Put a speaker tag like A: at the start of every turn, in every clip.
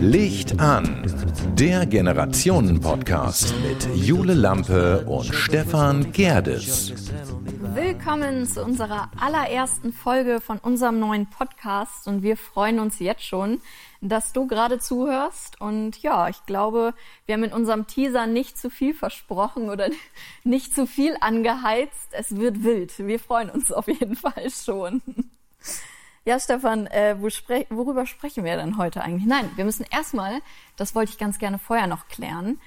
A: Licht an, der Generationen-Podcast mit Jule Lampe und Stefan Gerdes.
B: Willkommen zu unserer allerersten Folge von unserem neuen Podcast und wir freuen uns jetzt schon, dass du gerade zuhörst. Und ja, ich glaube, wir haben in unserem Teaser nicht zu viel versprochen oder nicht zu viel angeheizt. Es wird wild. Wir freuen uns auf jeden Fall schon. Ja, Stefan, äh, wo spre worüber sprechen wir denn heute eigentlich? Nein, wir müssen erstmal, das wollte ich ganz gerne vorher noch klären,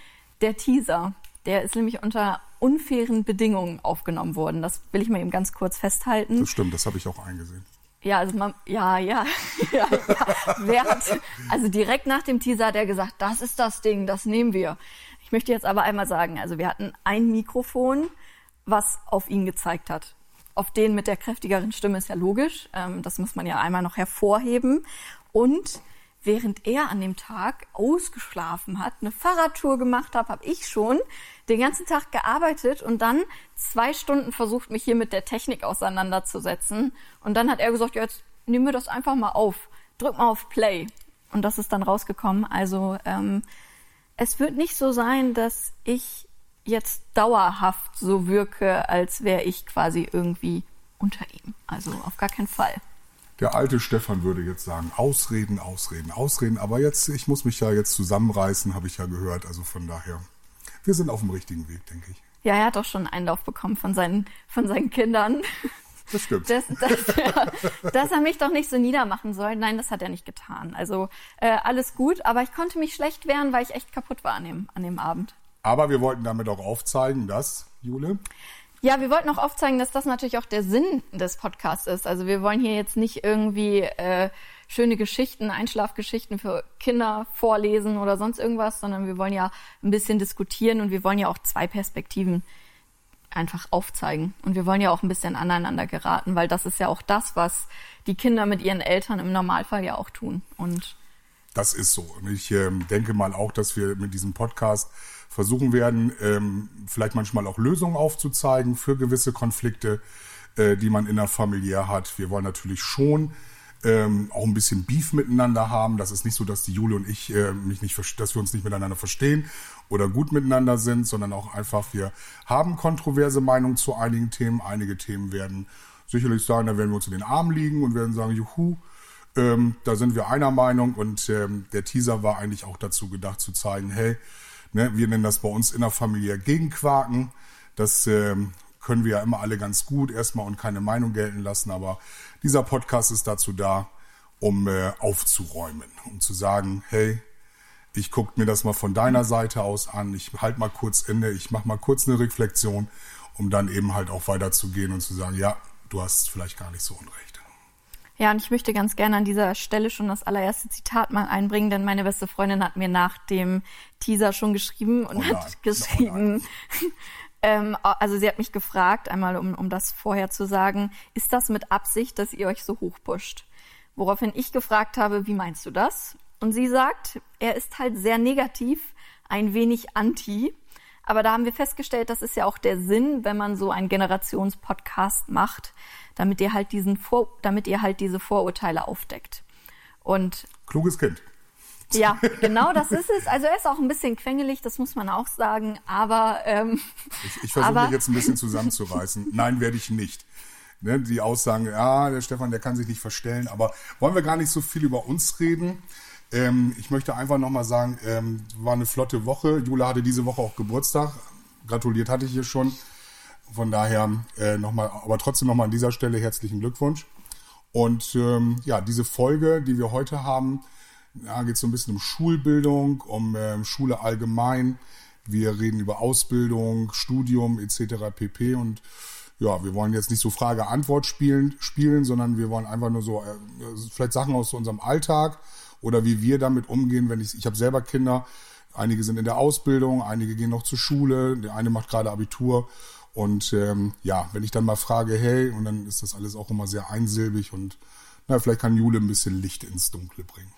B: der Teaser, der ist nämlich unter unfairen Bedingungen aufgenommen worden. Das will ich mal eben ganz kurz festhalten.
C: Das stimmt, das habe ich auch eingesehen.
B: Ja, also man, ja, ja, ja, ja. Wer hat, also direkt nach dem Teaser hat er gesagt, das ist das Ding, das nehmen wir. Ich möchte jetzt aber einmal sagen, also wir hatten ein Mikrofon, was auf ihn gezeigt hat. Auf den mit der kräftigeren Stimme ist ja logisch. Ähm, das muss man ja einmal noch hervorheben. Und während er an dem Tag ausgeschlafen hat, eine Fahrradtour gemacht hat, habe ich schon den ganzen Tag gearbeitet und dann zwei Stunden versucht, mich hier mit der Technik auseinanderzusetzen. Und dann hat er gesagt, ja, jetzt nehmen wir das einfach mal auf. Drück mal auf Play. Und das ist dann rausgekommen. Also ähm, es wird nicht so sein, dass ich jetzt dauerhaft so wirke, als wäre ich quasi irgendwie unter ihm. Also auf gar keinen Fall.
C: Der alte Stefan würde jetzt sagen, Ausreden, Ausreden, Ausreden. Aber jetzt, ich muss mich ja jetzt zusammenreißen, habe ich ja gehört. Also von daher, wir sind auf dem richtigen Weg, denke ich.
B: Ja, er hat auch schon einen Einlauf bekommen von seinen, von seinen Kindern.
C: Das stimmt.
B: Dass, dass, er, dass er mich doch nicht so niedermachen soll. Nein, das hat er nicht getan. Also äh, alles gut, aber ich konnte mich schlecht wehren, weil ich echt kaputt war an dem, an dem Abend.
C: Aber wir wollten damit auch aufzeigen, dass, Jule?
B: Ja, wir wollten auch aufzeigen, dass das natürlich auch der Sinn des Podcasts ist. Also wir wollen hier jetzt nicht irgendwie äh, schöne Geschichten, Einschlafgeschichten für Kinder vorlesen oder sonst irgendwas, sondern wir wollen ja ein bisschen diskutieren und wir wollen ja auch zwei Perspektiven einfach aufzeigen. Und wir wollen ja auch ein bisschen aneinander geraten, weil das ist ja auch das, was die Kinder mit ihren Eltern im Normalfall ja auch tun. Und
C: das ist so. Und ich ähm, denke mal auch, dass wir mit diesem Podcast versuchen werden, ähm, vielleicht manchmal auch Lösungen aufzuzeigen für gewisse Konflikte, äh, die man in der Familie hat. Wir wollen natürlich schon ähm, auch ein bisschen Beef miteinander haben. Das ist nicht so, dass die Jule und ich äh, mich nicht, dass wir uns nicht miteinander verstehen oder gut miteinander sind, sondern auch einfach, wir haben kontroverse Meinungen zu einigen Themen. Einige Themen werden sicherlich sagen, da werden wir uns in den Arm liegen und werden sagen, juhu, ähm, da sind wir einer Meinung und ähm, der Teaser war eigentlich auch dazu gedacht zu zeigen, hey, ne, wir nennen das bei uns in der Familie Gegenquaken. Das ähm, können wir ja immer alle ganz gut erstmal und keine Meinung gelten lassen, aber dieser Podcast ist dazu da, um äh, aufzuräumen, um zu sagen, hey, ich gucke mir das mal von deiner Seite aus an, ich halte mal kurz inne, ich mache mal kurz eine Reflexion, um dann eben halt auch weiterzugehen und zu sagen, ja, du hast vielleicht gar nicht so unrecht.
B: Ja, und ich möchte ganz gerne an dieser Stelle schon das allererste Zitat mal einbringen, denn meine beste Freundin hat mir nach dem Teaser schon geschrieben und oh hat geschrieben, oh ähm, also sie hat mich gefragt, einmal um, um das vorher zu sagen, ist das mit Absicht, dass ihr euch so hochpusht? Woraufhin ich gefragt habe, wie meinst du das? Und sie sagt, er ist halt sehr negativ, ein wenig anti. Aber da haben wir festgestellt, das ist ja auch der Sinn, wenn man so einen Generationspodcast macht, damit ihr halt diesen Vor damit ihr halt diese Vorurteile aufdeckt. Und
C: kluges Kind.
B: Ja, genau das ist es. Also er ist auch ein bisschen quengelig, das muss man auch sagen, aber ähm,
C: ich, ich versuche mich jetzt ein bisschen zusammenzureißen. Nein, werde ich nicht. Ne, die Aussagen, ja, der Stefan, der kann sich nicht verstellen, aber wollen wir gar nicht so viel über uns reden. Ähm, ich möchte einfach nochmal sagen, ähm, war eine flotte Woche. Jula hatte diese Woche auch Geburtstag. Gratuliert hatte ich hier schon. Von daher äh, nochmal, aber trotzdem nochmal an dieser Stelle herzlichen Glückwunsch. Und ähm, ja, diese Folge, die wir heute haben, ja, geht so ein bisschen um Schulbildung, um äh, Schule allgemein. Wir reden über Ausbildung, Studium etc. pp. Und ja, wir wollen jetzt nicht so Frage-Antwort spielen, spielen, sondern wir wollen einfach nur so äh, vielleicht Sachen aus unserem Alltag oder wie wir damit umgehen, wenn ich, ich habe selber Kinder, einige sind in der Ausbildung, einige gehen noch zur Schule, der eine macht gerade Abitur. Und ähm, ja, wenn ich dann mal frage, hey, und dann ist das alles auch immer sehr einsilbig und na, vielleicht kann Jule ein bisschen Licht ins Dunkle bringen.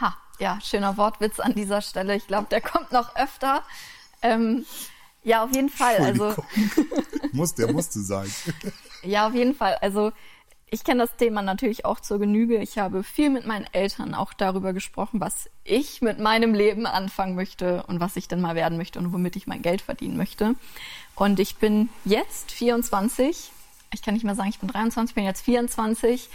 B: Ha, ja, schöner Wortwitz an dieser Stelle. Ich glaube, der kommt noch öfter. Ähm, Ja, auf jeden Fall. Also,
C: muss, der musste sein.
B: ja, auf jeden Fall. Also, ich kenne das Thema natürlich auch zur Genüge. Ich habe viel mit meinen Eltern auch darüber gesprochen, was ich mit meinem Leben anfangen möchte und was ich denn mal werden möchte und womit ich mein Geld verdienen möchte. Und ich bin jetzt 24. Ich kann nicht mehr sagen, ich bin 23, ich bin jetzt 24.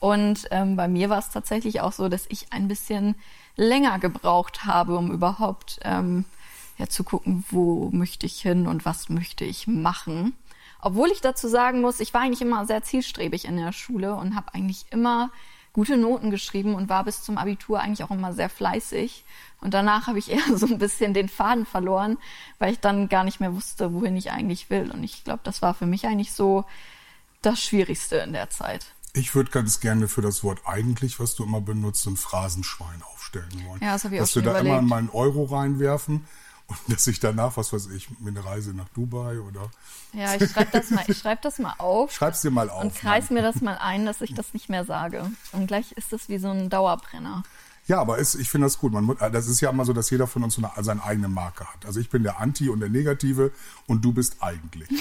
B: Und ähm, bei mir war es tatsächlich auch so, dass ich ein bisschen länger gebraucht habe, um überhaupt ähm, ja, zu gucken, wo möchte ich hin und was möchte ich machen. Obwohl ich dazu sagen muss, ich war eigentlich immer sehr zielstrebig in der Schule und habe eigentlich immer gute Noten geschrieben und war bis zum Abitur eigentlich auch immer sehr fleißig. Und danach habe ich eher so ein bisschen den Faden verloren, weil ich dann gar nicht mehr wusste, wohin ich eigentlich will. Und ich glaube, das war für mich eigentlich so das Schwierigste in der Zeit.
C: Ich würde ganz gerne für das Wort eigentlich, was du immer benutzt, ein Phrasenschwein aufstellen wollen.
B: Ja, das habe ich
C: Dass
B: auch schon
C: wir da
B: überlegt.
C: immer mal einen Euro reinwerfen und dass ich danach, was weiß ich, eine Reise nach Dubai oder.
B: Ja, ich schreibe das mal, ich schreib das mal auf.
C: Schreib's dir mal auf.
B: Und kreis mir das mal ein, dass ich das nicht mehr sage. Und gleich ist das wie so ein Dauerbrenner.
C: Ja, aber es, ich finde das gut. Man, das ist ja immer so, dass jeder von uns so eine, seine eigene Marke hat. Also ich bin der Anti und der Negative und du bist eigentlich.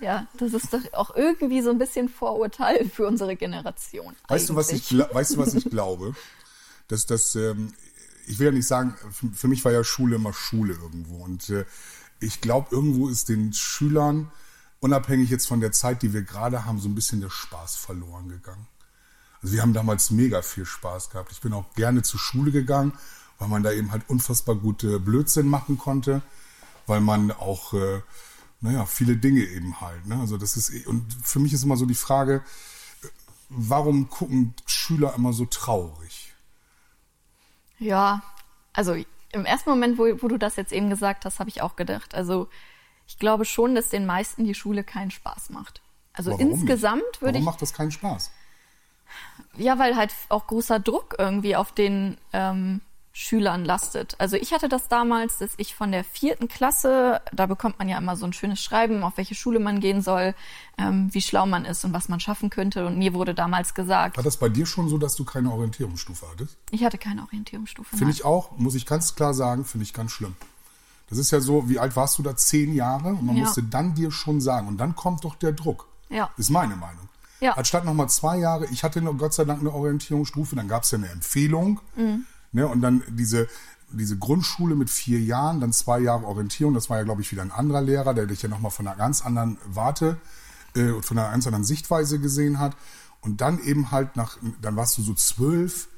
B: Ja, das ist doch auch irgendwie so ein bisschen Vorurteil für unsere Generation.
C: Weißt du, was ich, weißt du, was ich glaube? Dass das, ähm, ich will ja nicht sagen, für, mich war ja Schule immer Schule irgendwo. Und äh, ich glaube, irgendwo ist den Schülern, unabhängig jetzt von der Zeit, die wir gerade haben, so ein bisschen der Spaß verloren gegangen. Also wir haben damals mega viel Spaß gehabt. Ich bin auch gerne zur Schule gegangen, weil man da eben halt unfassbar gute Blödsinn machen konnte, weil man auch, äh, naja, viele Dinge eben halt. Ne? Also das ist, eh- und für mich ist immer so die Frage, äh, warum gucken Schüler immer so traurig?
B: Ja, also im ersten Moment, wo, wo du das jetzt eben gesagt hast, habe ich auch gedacht. Also ich glaube schon, dass den meisten die Schule keinen Spaß macht. Also
C: Warum
B: insgesamt würde
C: Warum
B: ich.
C: macht das keinen Spaß?
B: Ja, weil halt auch großer Druck irgendwie auf den ähm, Schülern lastet. Also ich hatte das damals, dass ich von der vierten Klasse, da bekommt man ja immer so ein schönes Schreiben, auf welche Schule man gehen soll, ähm, wie schlau man ist und was man schaffen könnte. Und mir wurde damals gesagt,
C: War das bei dir schon so, dass du keine Orientierungsstufe hattest?
B: ich hatte keine Orientierungsstufe.
C: Finde ich auch, muss ich ganz klar sagen, finde ich ganz schlimm. Das ist ja so, wie alt warst du da? Zehn Jahre? Und man
B: Ja.
C: musste dann dir schon sagen. Und dann kommt doch der Druck.
B: Ja.
C: Ist meine Meinung.
B: Ja.
C: Anstatt nochmal zwei Jahre, ich hatte noch Gott sei Dank eine Orientierungsstufe, dann gab es ja eine Empfehlung.
B: Mhm.
C: Ne, und dann diese, diese Grundschule mit vier Jahren, dann zwei Jahre Orientierung. Das war ja, glaube ich, wieder ein anderer Lehrer, der dich ja nochmal von einer ganz anderen Warte äh, und von einer ganz anderen Sichtweise gesehen hat. Und dann eben halt nach, dann warst du so zwölf.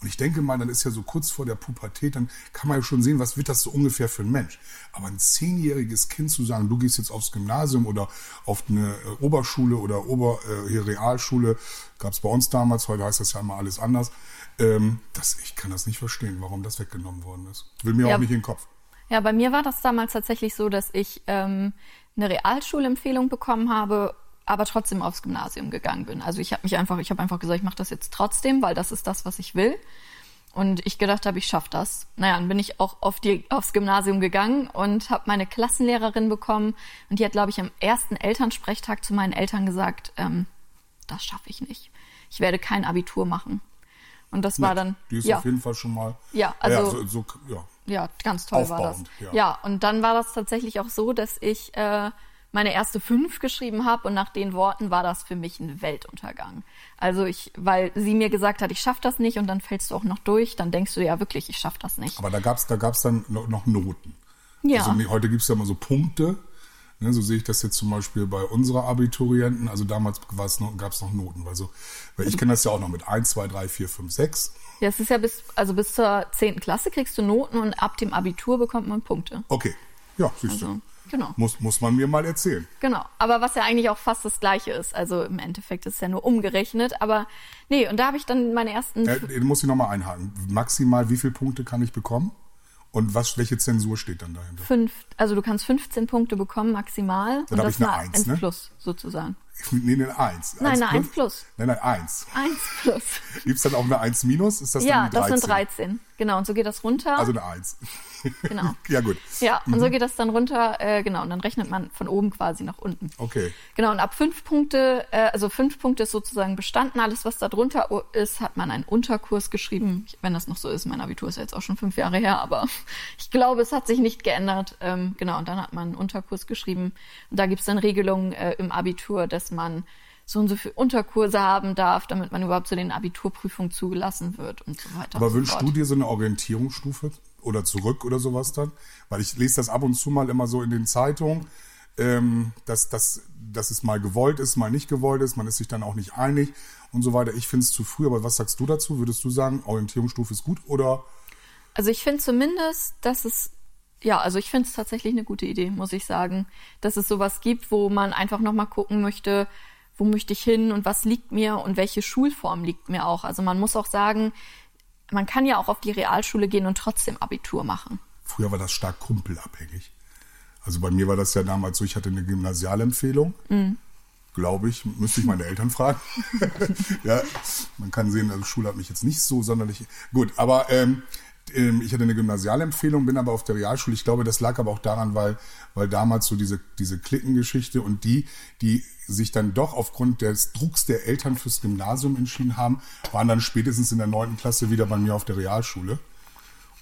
C: Und ich denke mal, dann ist ja so kurz vor der Pubertät, dann kann man ja schon sehen, was wird das so ungefähr für ein Mensch. Aber ein zehnjähriges Kind zu sagen, du gehst jetzt aufs Gymnasium oder auf eine äh, Oberschule oder Ober, äh, Realschule, gab es bei uns damals, heute heißt das ja immer alles anders. Ähm, das, ich kann das nicht verstehen, warum das weggenommen worden ist. Will mir
B: Ja.
C: auch nicht in den Kopf.
B: Ja, bei mir war das damals tatsächlich so, dass ich ähm, eine Realschulempfehlung bekommen habe, aber trotzdem aufs Gymnasium gegangen bin. Also ich habe mich einfach, ich habe einfach gesagt, ich mache das jetzt trotzdem, weil das ist das, was ich will. Und ich gedacht habe, ich schaffe das. Naja, dann bin ich auch auf die, aufs Gymnasium gegangen und habe meine Klassenlehrerin bekommen. Und die hat, glaube ich, am ersten Elternsprechtag zu meinen Eltern gesagt, ähm, das schaffe ich nicht. Ich werde kein Abitur machen. Und das war dann,
C: Die ist
B: ja,
C: auf jeden Fall schon mal.
B: Ja, also-
C: so, so, ja.
B: ja, ganz toll war das.
C: Aufbauend, ja.
B: Ja. und dann war das tatsächlich auch so, dass ich äh, meine erste fünf geschrieben habe und nach den Worten war das für mich ein Weltuntergang. Also ich, weil sie mir gesagt hat, ich schaff das nicht und dann fällst du auch noch durch, dann denkst du ja wirklich, ich schaff das nicht.
C: Aber da gab's da gab's dann noch, Noten.
B: Ja.
C: Also, heute gibt's ja immer so Punkte. Ne, so sehe ich das jetzt zum Beispiel bei unserer Abiturienten. Also damals noch, gab's noch Noten. Weil, so, weil ich kenne das ja auch noch mit 1, 2, 3, 4, 5, 6.
B: Ja, es ist ja bis, also bis zur zehnten Klasse kriegst du Noten und ab dem Abitur bekommt man Punkte.
C: Okay. Ja, siehst du.
B: Also, genau.
C: Muss, muss man mir mal erzählen.
B: Genau, aber was ja eigentlich auch fast das Gleiche ist. Also im Endeffekt ist es ja nur umgerechnet. Aber nee, und da habe ich dann meine ersten
C: Äh, den muss ich nochmal einhaken. Maximal wie viele Punkte kann ich bekommen? Und was, welche Zensur steht dann dahinter?
B: fünf, also du kannst 15 Punkte bekommen maximal.
C: Dann
B: und
C: hab
B: das
C: ich eine
B: war
C: Eins,
B: ein
C: ne?
B: Plus sozusagen.
C: Nee, eine 1.
B: Nein, eine 1 plus.
C: Nein, nein, 1.
B: 1 plus.
C: Gibt es dann auch eine 1 minus? Ist das
B: ja,
C: dann die 13?
B: das sind 13. Genau, und so geht das runter.
C: Also eine 1.
B: Genau.
C: ja, gut.
B: Ja, und so geht das dann runter, äh, genau, und dann rechnet man von oben quasi nach unten.
C: Okay.
B: Genau, und ab fünf Punkte, äh, also fünf Punkte ist sozusagen bestanden. Alles, was da drunter ist, hat man einen Unterkurs geschrieben. Wenn das noch so ist, mein Abitur ist ja jetzt auch schon fünf Jahre her, aber ich glaube, es hat sich nicht geändert. Ähm, genau, und dann hat man einen Unterkurs geschrieben. Und da gibt es dann Regelungen äh, im Abitur, dass man so und so viele Unterkurse haben darf, damit man überhaupt zu den Abiturprüfungen zugelassen wird und so weiter.
C: Aber
B: so
C: wünschst
B: fort.
C: du dir so eine Orientierungsstufe oder zurück oder sowas dann? Weil ich lese das ab und zu mal immer so in den Zeitungen, ähm, dass, dass, dass es mal gewollt ist, mal nicht gewollt ist, man ist sich dann auch nicht einig und so weiter. Ich finde es zu früh, aber was sagst du dazu? Würdest du sagen, Orientierungsstufe ist gut oder?
B: Also ich finde zumindest, dass es, ja, also ich finde es tatsächlich eine gute Idee, muss ich sagen, dass es sowas gibt, wo man einfach nochmal gucken möchte, wo möchte ich hin und was liegt mir und welche Schulform liegt mir auch. Also man muss auch sagen, man kann ja auch auf die Realschule gehen und trotzdem Abitur machen.
C: Früher war das stark kumpelabhängig. Also bei mir war das ja damals so, ich hatte eine Gymnasialempfehlung. Glaube ich, müsste ich meine Eltern fragen. ja, man kann sehen, also Schule hat mich jetzt nicht so sonderlich. Gut, aber ähm, ich hatte eine Gymnasialempfehlung, bin aber auf der Realschule. Ich glaube, das lag aber auch daran, weil, weil damals so diese, diese Klickengeschichte und die, die sich dann doch aufgrund des Drucks der Eltern fürs Gymnasium entschieden haben, waren dann spätestens in der neunten Klasse wieder bei mir auf der Realschule.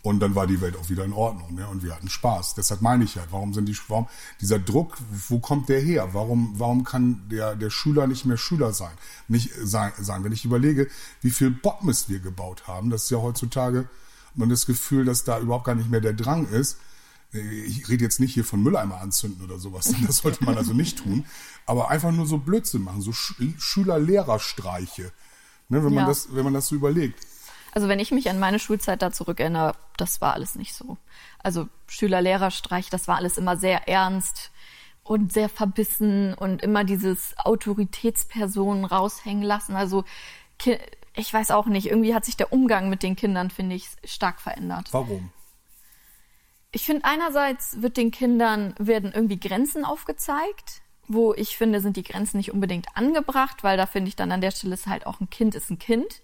C: Und dann war die Welt auch wieder in Ordnung, ne? Und wir hatten Spaß. Deshalb meine ich ja, warum sind die, warum, dieser Druck, wo kommt der her? Warum, warum kann der, der Schüler nicht mehr Schüler sein? Nicht sein, sein. Wenn ich überlege, wie viel Bockmist wir gebaut haben, das ist ja heutzutage, man das Gefühl, dass da überhaupt gar nicht mehr der Drang ist. Ich rede jetzt nicht hier von Mülleimer anzünden oder sowas, das sollte man also nicht tun. Aber einfach nur so Blödsinn machen, so Sch Schüler-Lehrer-Streiche. Ne, wenn, man
B: Ja.
C: das, wenn man das so überlegt.
B: Also wenn ich mich an meine Schulzeit da zurückerinnere, das war alles nicht so. Also Schüler-Lehrer-Streich, das war alles immer sehr ernst und sehr verbissen und immer dieses Autoritätspersonen raushängen lassen. Also ich weiß auch nicht, irgendwie hat sich der Umgang mit den Kindern, finde ich, stark verändert.
C: Warum?
B: Ich finde einerseits wird den Kindern werden irgendwie Grenzen aufgezeigt, wo ich finde, sind die Grenzen nicht unbedingt angebracht, weil da finde ich dann an der Stelle ist halt auch ein Kind ist ein Kind.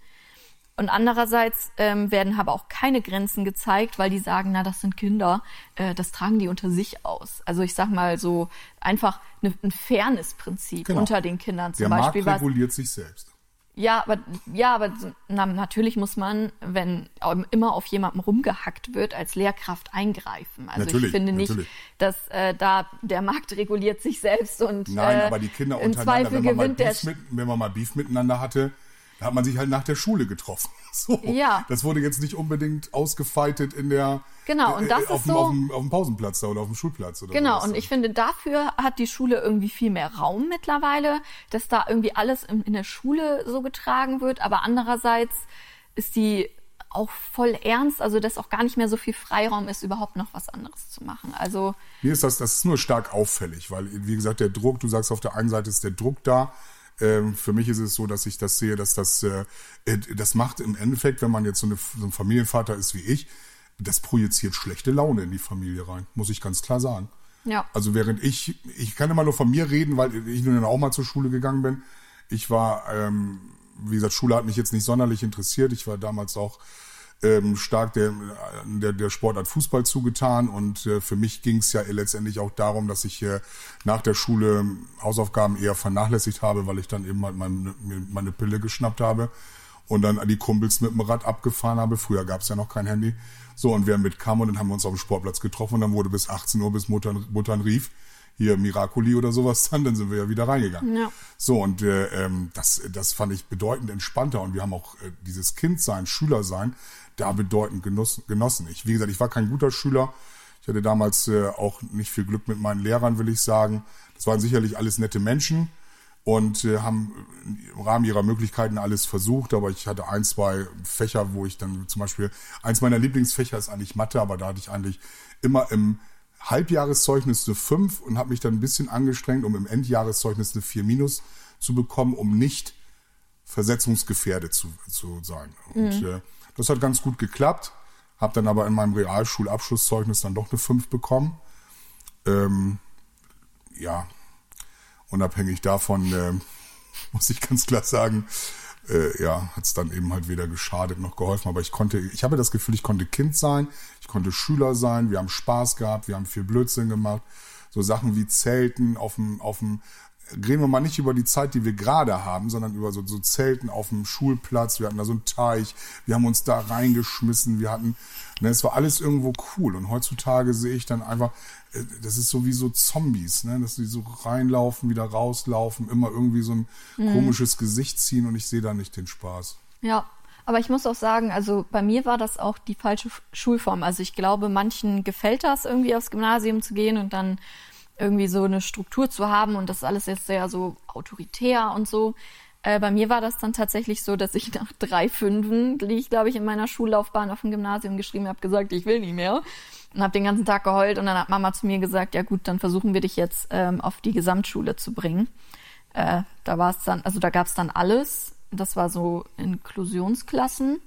B: Und andererseits ähm, werden aber auch keine Grenzen gezeigt, weil die sagen, na, das sind Kinder, äh, das tragen die unter sich aus. Also ich sag mal so einfach ne, ein Fairness-Prinzip
C: Genau.
B: unter den Kindern zum
C: Der Markt
B: Beispiel. Was,
C: reguliert sich selbst.
B: Ja, aber ja, aber na, natürlich muss man, wenn immer auf jemandem rumgehackt wird, als Lehrkraft eingreifen. Also
C: Natürlich,
B: ich finde nicht,
C: natürlich.
B: dass äh, da der Markt reguliert sich selbst und
C: Nein,
B: äh,
C: aber die Kinder
B: im
C: untereinander,
B: Zweifel
C: wenn man, mal
B: gewinnt der
C: Beef mit, wenn man mal Beef miteinander hatte, da hat man sich halt nach der Schule getroffen. So.
B: Ja.
C: Das wurde jetzt nicht unbedingt ausgefeitet in der
B: Genau, und das
C: äh, auf,
B: ist
C: dem,
B: so-
C: auf, dem, auf dem Pausenplatz da oder auf dem Schulplatz oder
B: Genau, und ich finde, dafür hat die Schule irgendwie viel mehr Raum mittlerweile, dass da irgendwie alles in, in der Schule so getragen wird, aber andererseits ist die auch voll ernst, also dass auch gar nicht mehr so viel Freiraum ist, überhaupt noch was anderes zu machen. Also
C: Mir ist das, das ist nur stark auffällig, weil, wie gesagt, der Druck, du sagst, auf der einen Seite ist der Druck da. Ähm, für mich ist es so, dass ich das sehe, dass das, äh, äh, das macht im Endeffekt, wenn man jetzt so, eine, so ein Familienvater ist wie ich, das projiziert schlechte Laune in die Familie rein, muss ich ganz klar sagen.
B: ja.
C: Also während ich, ich kann immer nur von mir reden, weil ich nun auch mal zur Schule gegangen bin. Ich war, ähm, wie gesagt, Schule hat mich jetzt nicht sonderlich interessiert. Ich war damals auch ähm, stark der, der, der Sportart Fußball zugetan und äh, für mich ging es ja letztendlich auch darum, dass ich äh, nach der Schule Hausaufgaben eher vernachlässigt habe, weil ich dann eben halt meine, meine Pille geschnappt habe und dann die Kumpels mit dem Rad abgefahren habe. Früher gab es ja noch kein Handy. So, und wer mitkam und dann haben wir uns auf dem Sportplatz getroffen und dann wurde bis 18 Uhr, bis Mutter, Muttern rief, hier Miracoli oder sowas dann, dann sind wir ja wieder reingegangen.
B: Ja.
C: So, und äh, ähm, das, das fand ich bedeutend entspannter und wir haben auch äh, dieses Kindsein, Schülersein, da bedeutend genoss, genossen. Ich, wie gesagt, ich war kein guter Schüler. Ich hatte damals äh, auch nicht viel Glück mit meinen Lehrern, will ich sagen. Das waren sicherlich alles nette Menschen und äh, haben im Rahmen ihrer Möglichkeiten alles versucht, aber ich hatte ein, zwei Fächer, wo ich dann zum Beispiel, eins meiner Lieblingsfächer ist eigentlich Mathe, aber da hatte ich eigentlich immer im Halbjahreszeugnis eine 5 und habe mich dann ein bisschen angestrengt, um im Endjahreszeugnis eine 4 minus zu bekommen, um nicht versetzungsgefährdet zu, zu sein. Und äh, das hat ganz gut geklappt, habe dann aber in meinem Realschulabschlusszeugnis dann doch eine 5 bekommen. Ähm, ja, unabhängig davon äh, muss ich ganz klar sagen, äh, ja, hat es dann eben halt weder geschadet noch geholfen. Aber ich konnte, ich habe das Gefühl, ich konnte Kind sein, ich konnte Schüler sein, wir haben Spaß gehabt, wir haben viel Blödsinn gemacht. So Sachen wie Zelten auf dem, auf dem, reden wir mal nicht über die Zeit, die wir gerade haben, sondern über so, so Zelten auf dem Schulplatz. Wir hatten da so einen Teich, wir haben uns da reingeschmissen, wir hatten, ne, es war alles irgendwo cool. Und heutzutage sehe ich dann einfach, äh, das ist so wie so Zombies, ne, dass die so reinlaufen, wieder rauslaufen, immer irgendwie so ein mhm. komisches Gesicht ziehen und ich sehe da nicht den Spaß.
B: Ja, aber ich muss auch sagen, also bei mir war das auch die falsche Schulform. Also ich glaube, manchen gefällt das irgendwie aufs Gymnasium zu gehen und dann irgendwie so eine Struktur zu haben und das alles jetzt sehr so autoritär und so. Äh, bei mir war das dann tatsächlich so, dass ich nach drei Fünfen, die ich glaube ich in meiner Schullaufbahn auf dem Gymnasium geschrieben habe, gesagt, ich will nicht mehr und habe den ganzen Tag geheult und dann hat Mama zu mir gesagt, ja gut, dann versuchen wir dich jetzt ähm, auf die Gesamtschule zu bringen. Äh, da war es dann, also da gab es dann alles. Das war so Inklusionsklassen.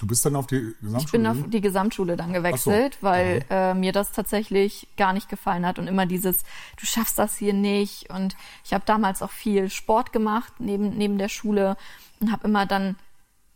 C: Du bist dann auf die Gesamtschule?
B: Ich bin auf die Gesamtschule dann gewechselt, so. weil äh, mir das tatsächlich gar nicht gefallen hat und immer dieses, du schaffst das hier nicht. Und ich habe damals auch viel Sport gemacht neben, neben der Schule und habe immer dann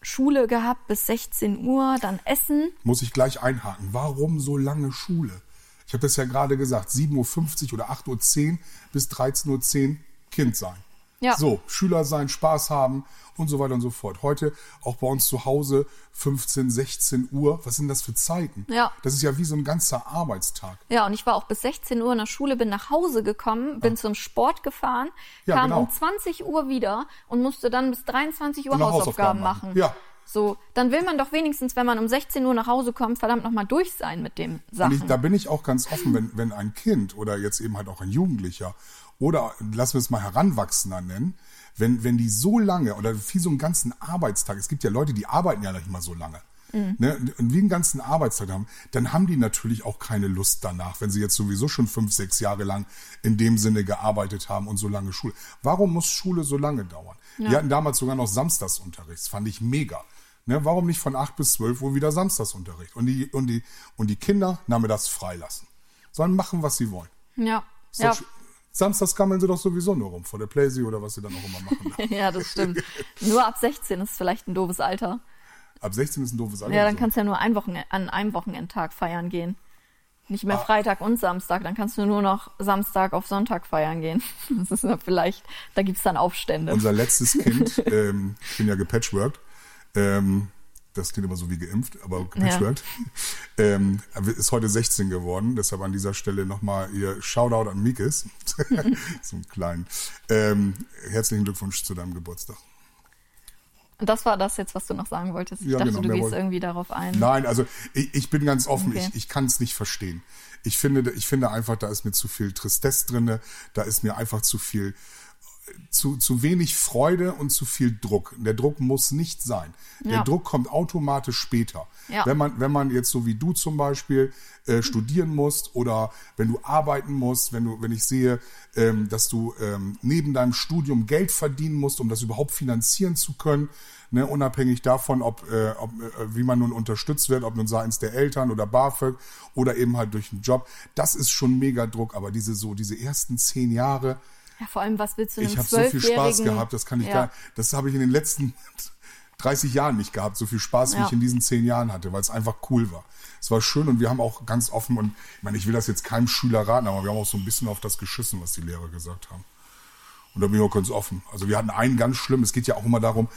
B: Schule gehabt bis 16 Uhr, dann Essen.
C: Muss ich gleich einhaken. Warum so lange Schule? Ich habe das ja gerade gesagt, 7.50 Uhr oder 8.10 Uhr bis 13.10 Uhr Kind sein. Ja. So, Schüler sein, Spaß haben und so weiter und so fort. Heute auch bei uns zu Hause 15, 16 Uhr. Was sind das für Zeiten?
B: Ja.
C: Das ist ja wie so ein ganzer Arbeitstag.
B: Ja, und ich war auch bis 16 Uhr in der Schule, bin nach Hause gekommen, bin ja. zum Sport gefahren, ja, kam genau. um 20 Uhr wieder und musste dann bis 23 Uhr Hausaufgaben, Hausaufgaben machen. machen.
C: Ja.
B: So, dann will man doch wenigstens, wenn man um 16 Uhr nach Hause kommt, verdammt nochmal durch sein mit dem Sachen.
C: Ich, da bin ich auch ganz offen, wenn, wenn ein Kind oder jetzt eben halt auch ein Jugendlicher oder lassen wir es mal Heranwachsender nennen, wenn, wenn die so lange oder wie so einen ganzen Arbeitstag, es gibt ja Leute, die arbeiten ja nicht mal so lange. Mhm. Ne, und wie einen ganzen Arbeitstag haben, dann haben die natürlich auch keine Lust danach, wenn sie jetzt sowieso schon fünf, sechs Jahre lang in dem Sinne gearbeitet haben und so lange Schule. Warum muss Schule so lange dauern? Ja. Wir hatten damals sogar noch Samstagsunterricht, das fand ich mega. Ne, warum nicht von acht bis zwölf Uhr wieder Samstagsunterricht? Und die, und die, und die Kinder nahmen das freilassen. Sollen machen, was sie wollen.
B: Ja. ja.
C: Samstags kammeln sie doch sowieso nur rum, vor der Playsee oder was sie dann auch immer machen.
B: ja, das stimmt. nur ab 16 ist vielleicht ein doofes Alter.
C: Ab 16 ist ein doofes Alter.
B: Ja, dann kannst du ja nur ein Wochen, an einem Wochenendtag feiern gehen. Nicht mehr ah. Freitag und Samstag, dann kannst du nur noch Samstag auf Sonntag feiern gehen. Das ist ja vielleicht, da gibt es dann Aufstände.
C: Unser letztes Kind, ähm, ich bin ja gepatchworked, ähm, das klingt immer so wie geimpft, aber gepatchworked, ja. ähm, ist heute 16 geworden. Deshalb an dieser Stelle nochmal ihr Shoutout an Mikis. so einen kleinen. Ähm, herzlichen Glückwunsch zu deinem Geburtstag.
B: Und das war das jetzt, was du noch sagen wolltest. Ich ja, dachte, genau, du gehst irgendwie darauf ein.
C: Nein, also ich, ich bin ganz offen, okay. ich, ich kann es nicht verstehen. Ich finde, ich finde einfach, da ist mir zu viel Tristesse drin, da ist mir einfach zu viel zu, zu wenig Freude und zu viel Druck. Der Druck muss nicht sein. Der ja. Druck kommt automatisch später. Ja. Wenn, man, wenn man jetzt so wie du zum Beispiel äh, studieren musst oder wenn du arbeiten musst, wenn, du, wenn ich sehe, ähm, dass du ähm, neben deinem Studium Geld verdienen musst, um das überhaupt finanzieren zu können, ne, unabhängig davon, ob, äh, ob äh, wie man nun unterstützt wird, ob nun seitens der Eltern oder BAföG oder eben halt durch einen Job, das ist schon mega Druck. Aber diese so diese ersten zehn Jahre,
B: ja, vor allem, was willst du einem
C: Ich habe so viel Spaß gehabt, das kann ich ja. gar das habe ich in den letzten 30 Jahren nicht gehabt, so viel Spaß, wie ja. ich in diesen zehn Jahren hatte, weil es einfach cool war. Es war schön und wir haben auch ganz offen und ich meine, ich will das jetzt keinem Schüler raten, aber wir haben auch so ein bisschen auf das geschissen, was die Lehrer gesagt haben. Und da bin ich auch ganz offen. Also wir hatten einen ganz schlimm, es geht ja auch immer darum,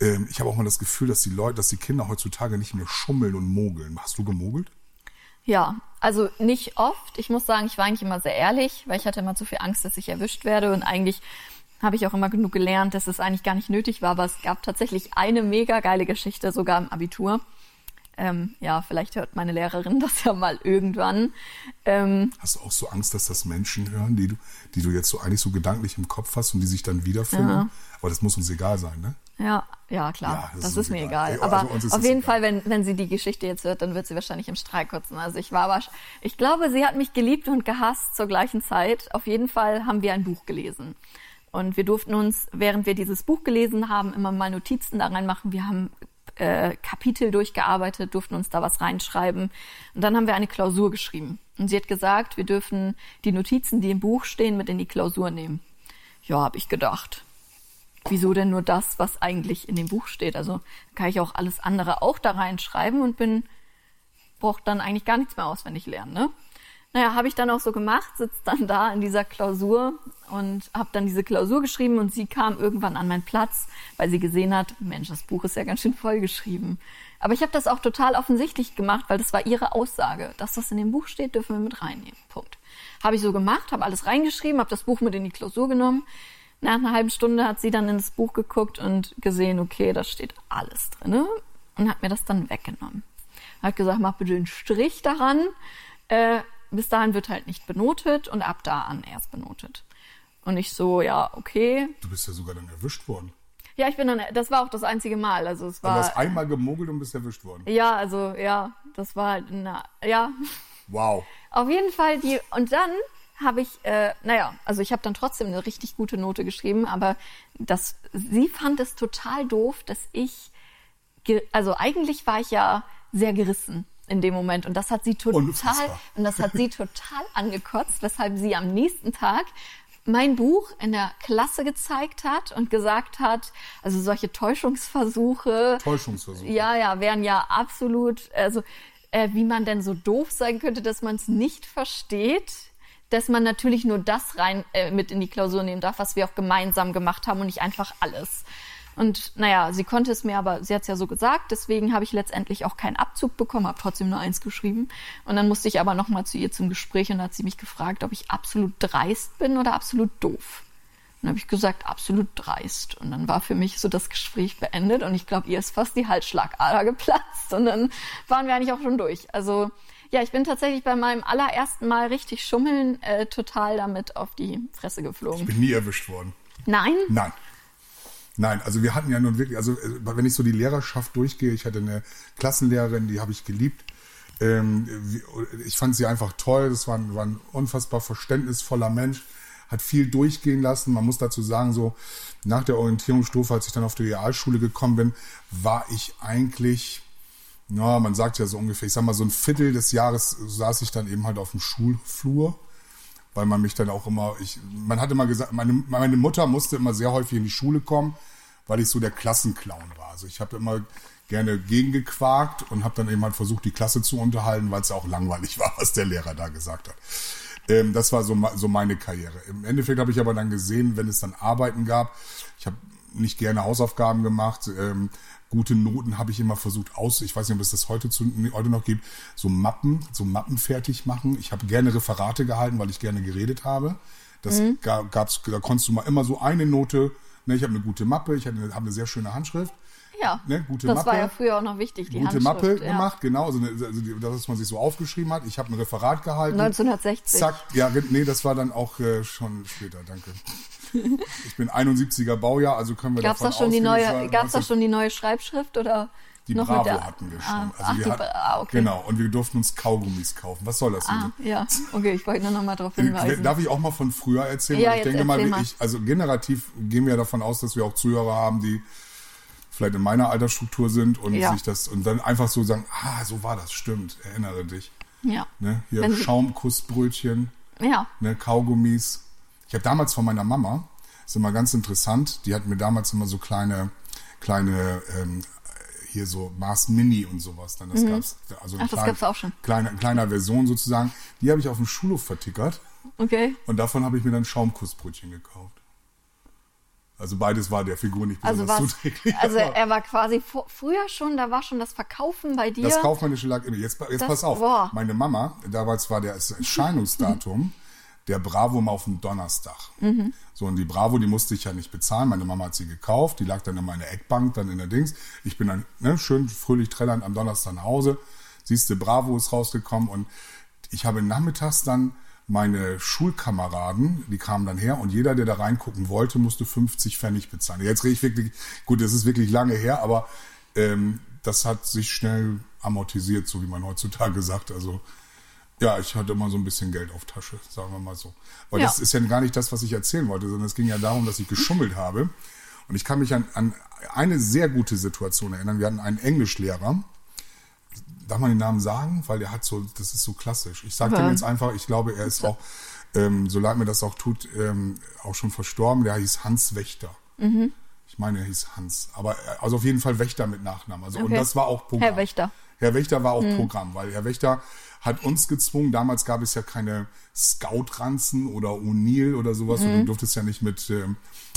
C: ähm, ich habe auch mal das Gefühl, dass die Leute, dass die Kinder heutzutage nicht mehr schummeln und mogeln. Hast du gemogelt?
B: Ja, also nicht oft. Ich muss sagen, ich war eigentlich immer sehr ehrlich, weil ich hatte immer zu viel Angst, dass ich erwischt werde und eigentlich habe ich auch immer genug gelernt, dass es eigentlich gar nicht nötig war, aber es gab tatsächlich eine mega geile Geschichte sogar im Abitur. Ähm, ja, vielleicht hört meine Lehrerin das ja mal irgendwann. Ähm,
C: hast du auch so Angst, dass das Menschen hören, die du, die du jetzt so eigentlich so gedanklich im Kopf hast und die sich dann wiederfinden? Ja. Aber das muss uns egal sein, ne?
B: Ja, ja, klar. Ja, das, das ist, ist, mir egal. egal. Aber also auf jeden egal. Fall, wenn, wenn sie die Geschichte jetzt hört, dann wird sie wahrscheinlich im Streik kotzen. Also ich war aber, ich glaube, sie hat mich geliebt und gehasst zur gleichen Zeit. Auf jeden Fall haben wir ein Buch gelesen. Und wir durften uns, während wir dieses Buch gelesen haben, immer mal Notizen da reinmachen. Wir haben äh, Kapitel durchgearbeitet, durften uns da was reinschreiben. Und dann haben wir eine Klausur geschrieben. Und sie hat gesagt, wir dürfen die Notizen, die im Buch stehen, mit in die Klausur nehmen. Ja, habe ich gedacht. Wieso denn nur das, was eigentlich in dem Buch steht? Also kann ich auch alles andere auch da reinschreiben und bin, brauche dann eigentlich gar nichts mehr auswendig lernen, ne? Naja, habe ich dann auch so gemacht, sitze dann da in dieser Klausur und habe dann diese Klausur geschrieben und sie kam irgendwann an meinen Platz, weil sie gesehen hat, Mensch, das Buch ist ja ganz schön voll geschrieben. Aber ich habe das auch total offensichtlich gemacht, weil das war ihre Aussage. Das, was in dem Buch steht, dürfen wir mit reinnehmen. Punkt. Habe ich so gemacht, habe alles reingeschrieben, habe das Buch mit in die Klausur genommen. Nach einer halben Stunde hat sie dann ins Buch geguckt und gesehen, okay, da steht alles drin und hat mir das dann weggenommen. Hat gesagt, mach bitte einen Strich daran. Äh, bis dahin wird halt nicht benotet und ab da an erst benotet. Und ich so, ja, okay.
C: Du bist ja sogar dann erwischt worden.
B: Ja, ich bin dann, das war auch das einzige Mal. Also es war.
C: Du hast einmal gemogelt und bist erwischt worden.
B: Ja, also ja, das war halt, na, ja.
C: Wow.
B: Auf jeden Fall die, und dann habe ich, äh, naja, also ich habe dann trotzdem eine richtig gute Note geschrieben, aber das, sie fand es total doof, dass ich, also eigentlich war ich ja sehr gerissen in dem Moment. Und das hat sie total, Unfassbar. und das hat sie total angekotzt, weshalb sie am nächsten Tag mein Buch in der Klasse gezeigt hat und gesagt hat, also solche Täuschungsversuche.
C: Täuschungsversuche.
B: Ja, ja, wären ja absolut, also äh, wie man denn so doof sein könnte, dass man es nicht versteht, dass man natürlich nur das rein äh, mit in die Klausur nehmen darf, was wir auch gemeinsam gemacht haben und nicht einfach alles. Und naja, sie konnte es mir, aber sie hat es ja so gesagt, deswegen habe ich letztendlich auch keinen Abzug bekommen, habe trotzdem nur eins geschrieben. Und dann musste ich aber nochmal zu ihr zum Gespräch und hat sie mich gefragt, ob ich absolut dreist bin oder absolut doof. Und dann habe ich gesagt, absolut dreist. Und dann war für mich so das Gespräch beendet und ich glaube, ihr ist fast die Halsschlagader geplatzt und dann waren wir eigentlich auch schon durch. Also ja, ich bin tatsächlich bei meinem allerersten Mal richtig schummeln äh, total damit auf die Fresse geflogen.
C: Ich bin nie erwischt worden.
B: Nein?
C: Nein. Nein, also wir hatten ja nun wirklich, also äh, wenn ich so die Lehrerschaft durchgehe, ich hatte eine Klassenlehrerin, die habe ich geliebt. Ähm, ich fand sie einfach toll, das war ein, war ein unfassbar verständnisvoller Mensch, hat viel durchgehen lassen. Man muss dazu sagen, so nach der Orientierungsstufe, als ich dann auf die Realschule gekommen bin, war ich eigentlich, na, man sagt ja so ungefähr, ich sag mal so ein Viertel des Jahres saß ich dann eben halt auf dem Schulflur weil man mich dann auch immer, ich, man hat immer gesagt, meine, meine Mutter musste immer sehr häufig in die Schule kommen, weil ich so der Klassenclown war. Also ich habe immer gerne gegengequakt und habe dann eben halt versucht, die Klasse zu unterhalten, weil es auch langweilig war, was der Lehrer da gesagt hat. Ähm, das war so, so meine Karriere. Im Endeffekt habe ich aber dann gesehen, wenn es dann Arbeiten gab, ich habe nicht gerne Hausaufgaben gemacht, ähm, gute Noten habe ich immer versucht aus, ich weiß nicht, ob es das heute, zu, heute noch gibt, so Mappen, so Mappen fertig machen. Ich habe gerne Referate gehalten, weil ich gerne geredet habe. Das mhm. gab's, da konntest du mal immer so eine Note, ne, ich habe eine gute Mappe, ich habe eine, hab eine sehr schöne Handschrift.
B: Ja, ne, gute das Mappe, war ja früher auch noch wichtig, die
C: Gute Mappe ja. gemacht, genau, also, also dass man sich so aufgeschrieben hat. Ich habe ein Referat gehalten.
B: 1960.
C: Zack, ja, nee, das war dann auch äh, schon später, danke. Ich bin 71er Baujahr, also können wir
B: gab's
C: davon
B: da schon die neue, Gab es da schon die neue Schreibschrift oder?
C: Die
B: noch
C: Bravo hatten wir schon. Ah,
B: also ach, wir hatten, ah, okay.
C: Genau, und wir durften uns Kaugummis kaufen. Was soll das
B: ah, Ja, okay, ich wollte nur noch mal darauf hinweisen.
C: Darf ich auch mal von früher erzählen?
B: Ja,
C: ich denke mal, ich, also generativ gehen wir davon aus, dass wir auch Zuhörer haben, die vielleicht in meiner Altersstruktur sind und ja. sich das und dann einfach so sagen, ah, so war das, stimmt, erinnere dich.
B: Ja.
C: Ne? Hier Schaumkussbrötchen,
B: ja.
C: ne, Kaugummis. Ich habe damals von meiner Mama, ist immer ganz interessant, die hat mir damals immer so kleine, kleine ähm, hier so Mars Mini und sowas. Dann das mhm. gab's also
B: Ach, das gab's auch schon.
C: Kleine, kleiner Version sozusagen. Die habe ich auf dem Schulhof vertickert.
B: Okay.
C: Und davon habe ich mir dann Schaumkussbrötchen gekauft. Also beides war der Figur nicht
B: besonders also zuträglich. Also er war quasi früher schon, da war schon das Verkaufen bei dir.
C: Das kaufmännische lag immer. Jetzt, jetzt das, pass auf. Boah. Meine Mama, damals war der Erscheinungsdatum der Bravo mal auf dem Donnerstag. Mhm. So, und die Bravo, die musste ich ja nicht bezahlen. Meine Mama hat sie gekauft. Die lag dann in meiner Eckbank, dann in der Dings. Ich bin dann ne, schön fröhlich trällernd am Donnerstag nach Hause. Siehste, Bravo ist rausgekommen und ich habe nachmittags dann meine Schulkameraden, die kamen dann her und jeder, der da reingucken wollte, musste 50 Pfennig bezahlen. Jetzt rede ich wirklich, gut, das ist wirklich lange her, aber ähm, das hat sich schnell amortisiert, so wie man heutzutage sagt. Also ja, ich hatte immer so ein bisschen Geld auf Tasche, sagen wir mal so. Weil ja. das ist ja gar nicht das, was ich erzählen wollte, sondern es ging ja darum, dass ich geschummelt habe. Und ich kann mich an, an eine sehr gute Situation erinnern. Wir hatten einen Englischlehrer. Darf man den Namen sagen? Weil der hat so, das ist so klassisch. Ich sage ja. dem jetzt einfach, ich glaube, er ist auch ähm, so leid mir das auch tut, ähm, auch schon verstorben, der hieß Hans Wächter.
B: Mhm.
C: Ich meine, er hieß Hans. Aber äh, also auf jeden Fall Wächter mit Nachnamen. Also, Und
B: Okay.
C: das war auch Programm.
B: Herr Wächter.
C: Herr Wächter war auch Programm, weil Herr Wächter hat uns gezwungen, damals gab es ja keine Scout-Ranzen oder O'Neill oder sowas und du durftest ja nicht mit, ähm,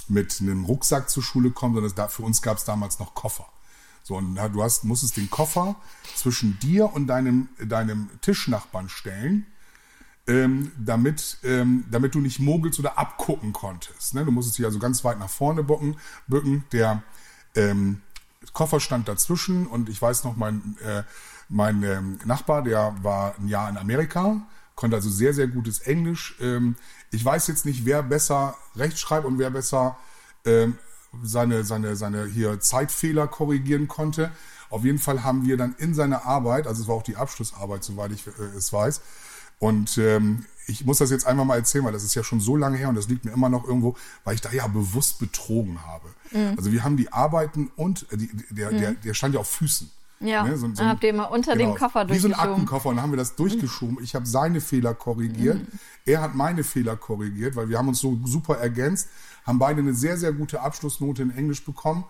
C: mit einem Rucksack zur Schule kommen, sondern da, für uns gab es damals noch Koffer. So, und du hast, musstest den Koffer zwischen dir und deinem, deinem Tischnachbarn stellen, ähm, damit, ähm, damit du nicht mogelst oder abgucken konntest. Ne? Du musstest dich also ganz weit nach vorne bücken. bücken. Der ähm, Koffer stand dazwischen und ich weiß noch, mein, äh, mein ähm, Nachbar, der war ein Jahr in Amerika, konnte also sehr, sehr gutes Englisch. Ähm, ich weiß jetzt nicht, wer besser Rechtschreib und wer besser ähm, seine, seine, seine hier Zeitfehler korrigieren konnte. Auf jeden Fall haben wir dann in seiner Arbeit, also es war auch die Abschlussarbeit, soweit ich äh, es weiß, und ähm, ich muss das jetzt einfach mal erzählen, weil das ist ja schon so lange her und das liegt mir immer noch irgendwo, weil ich da ja bewusst betrogen habe. Also wir haben die Arbeiten und äh, die, der, der, der stand ja auf Füßen.
B: Ja,
C: Ne, so- so
B: dann habt ihr mal unter dem Koffer
C: Wie so ein
B: durchgeschoben.
C: Aktenkoffer und dann haben wir das durchgeschoben. Ich habe seine Fehler korrigiert, er hat meine Fehler korrigiert, weil wir haben uns so super ergänzt, haben beide eine sehr, sehr gute Abschlussnote in Englisch bekommen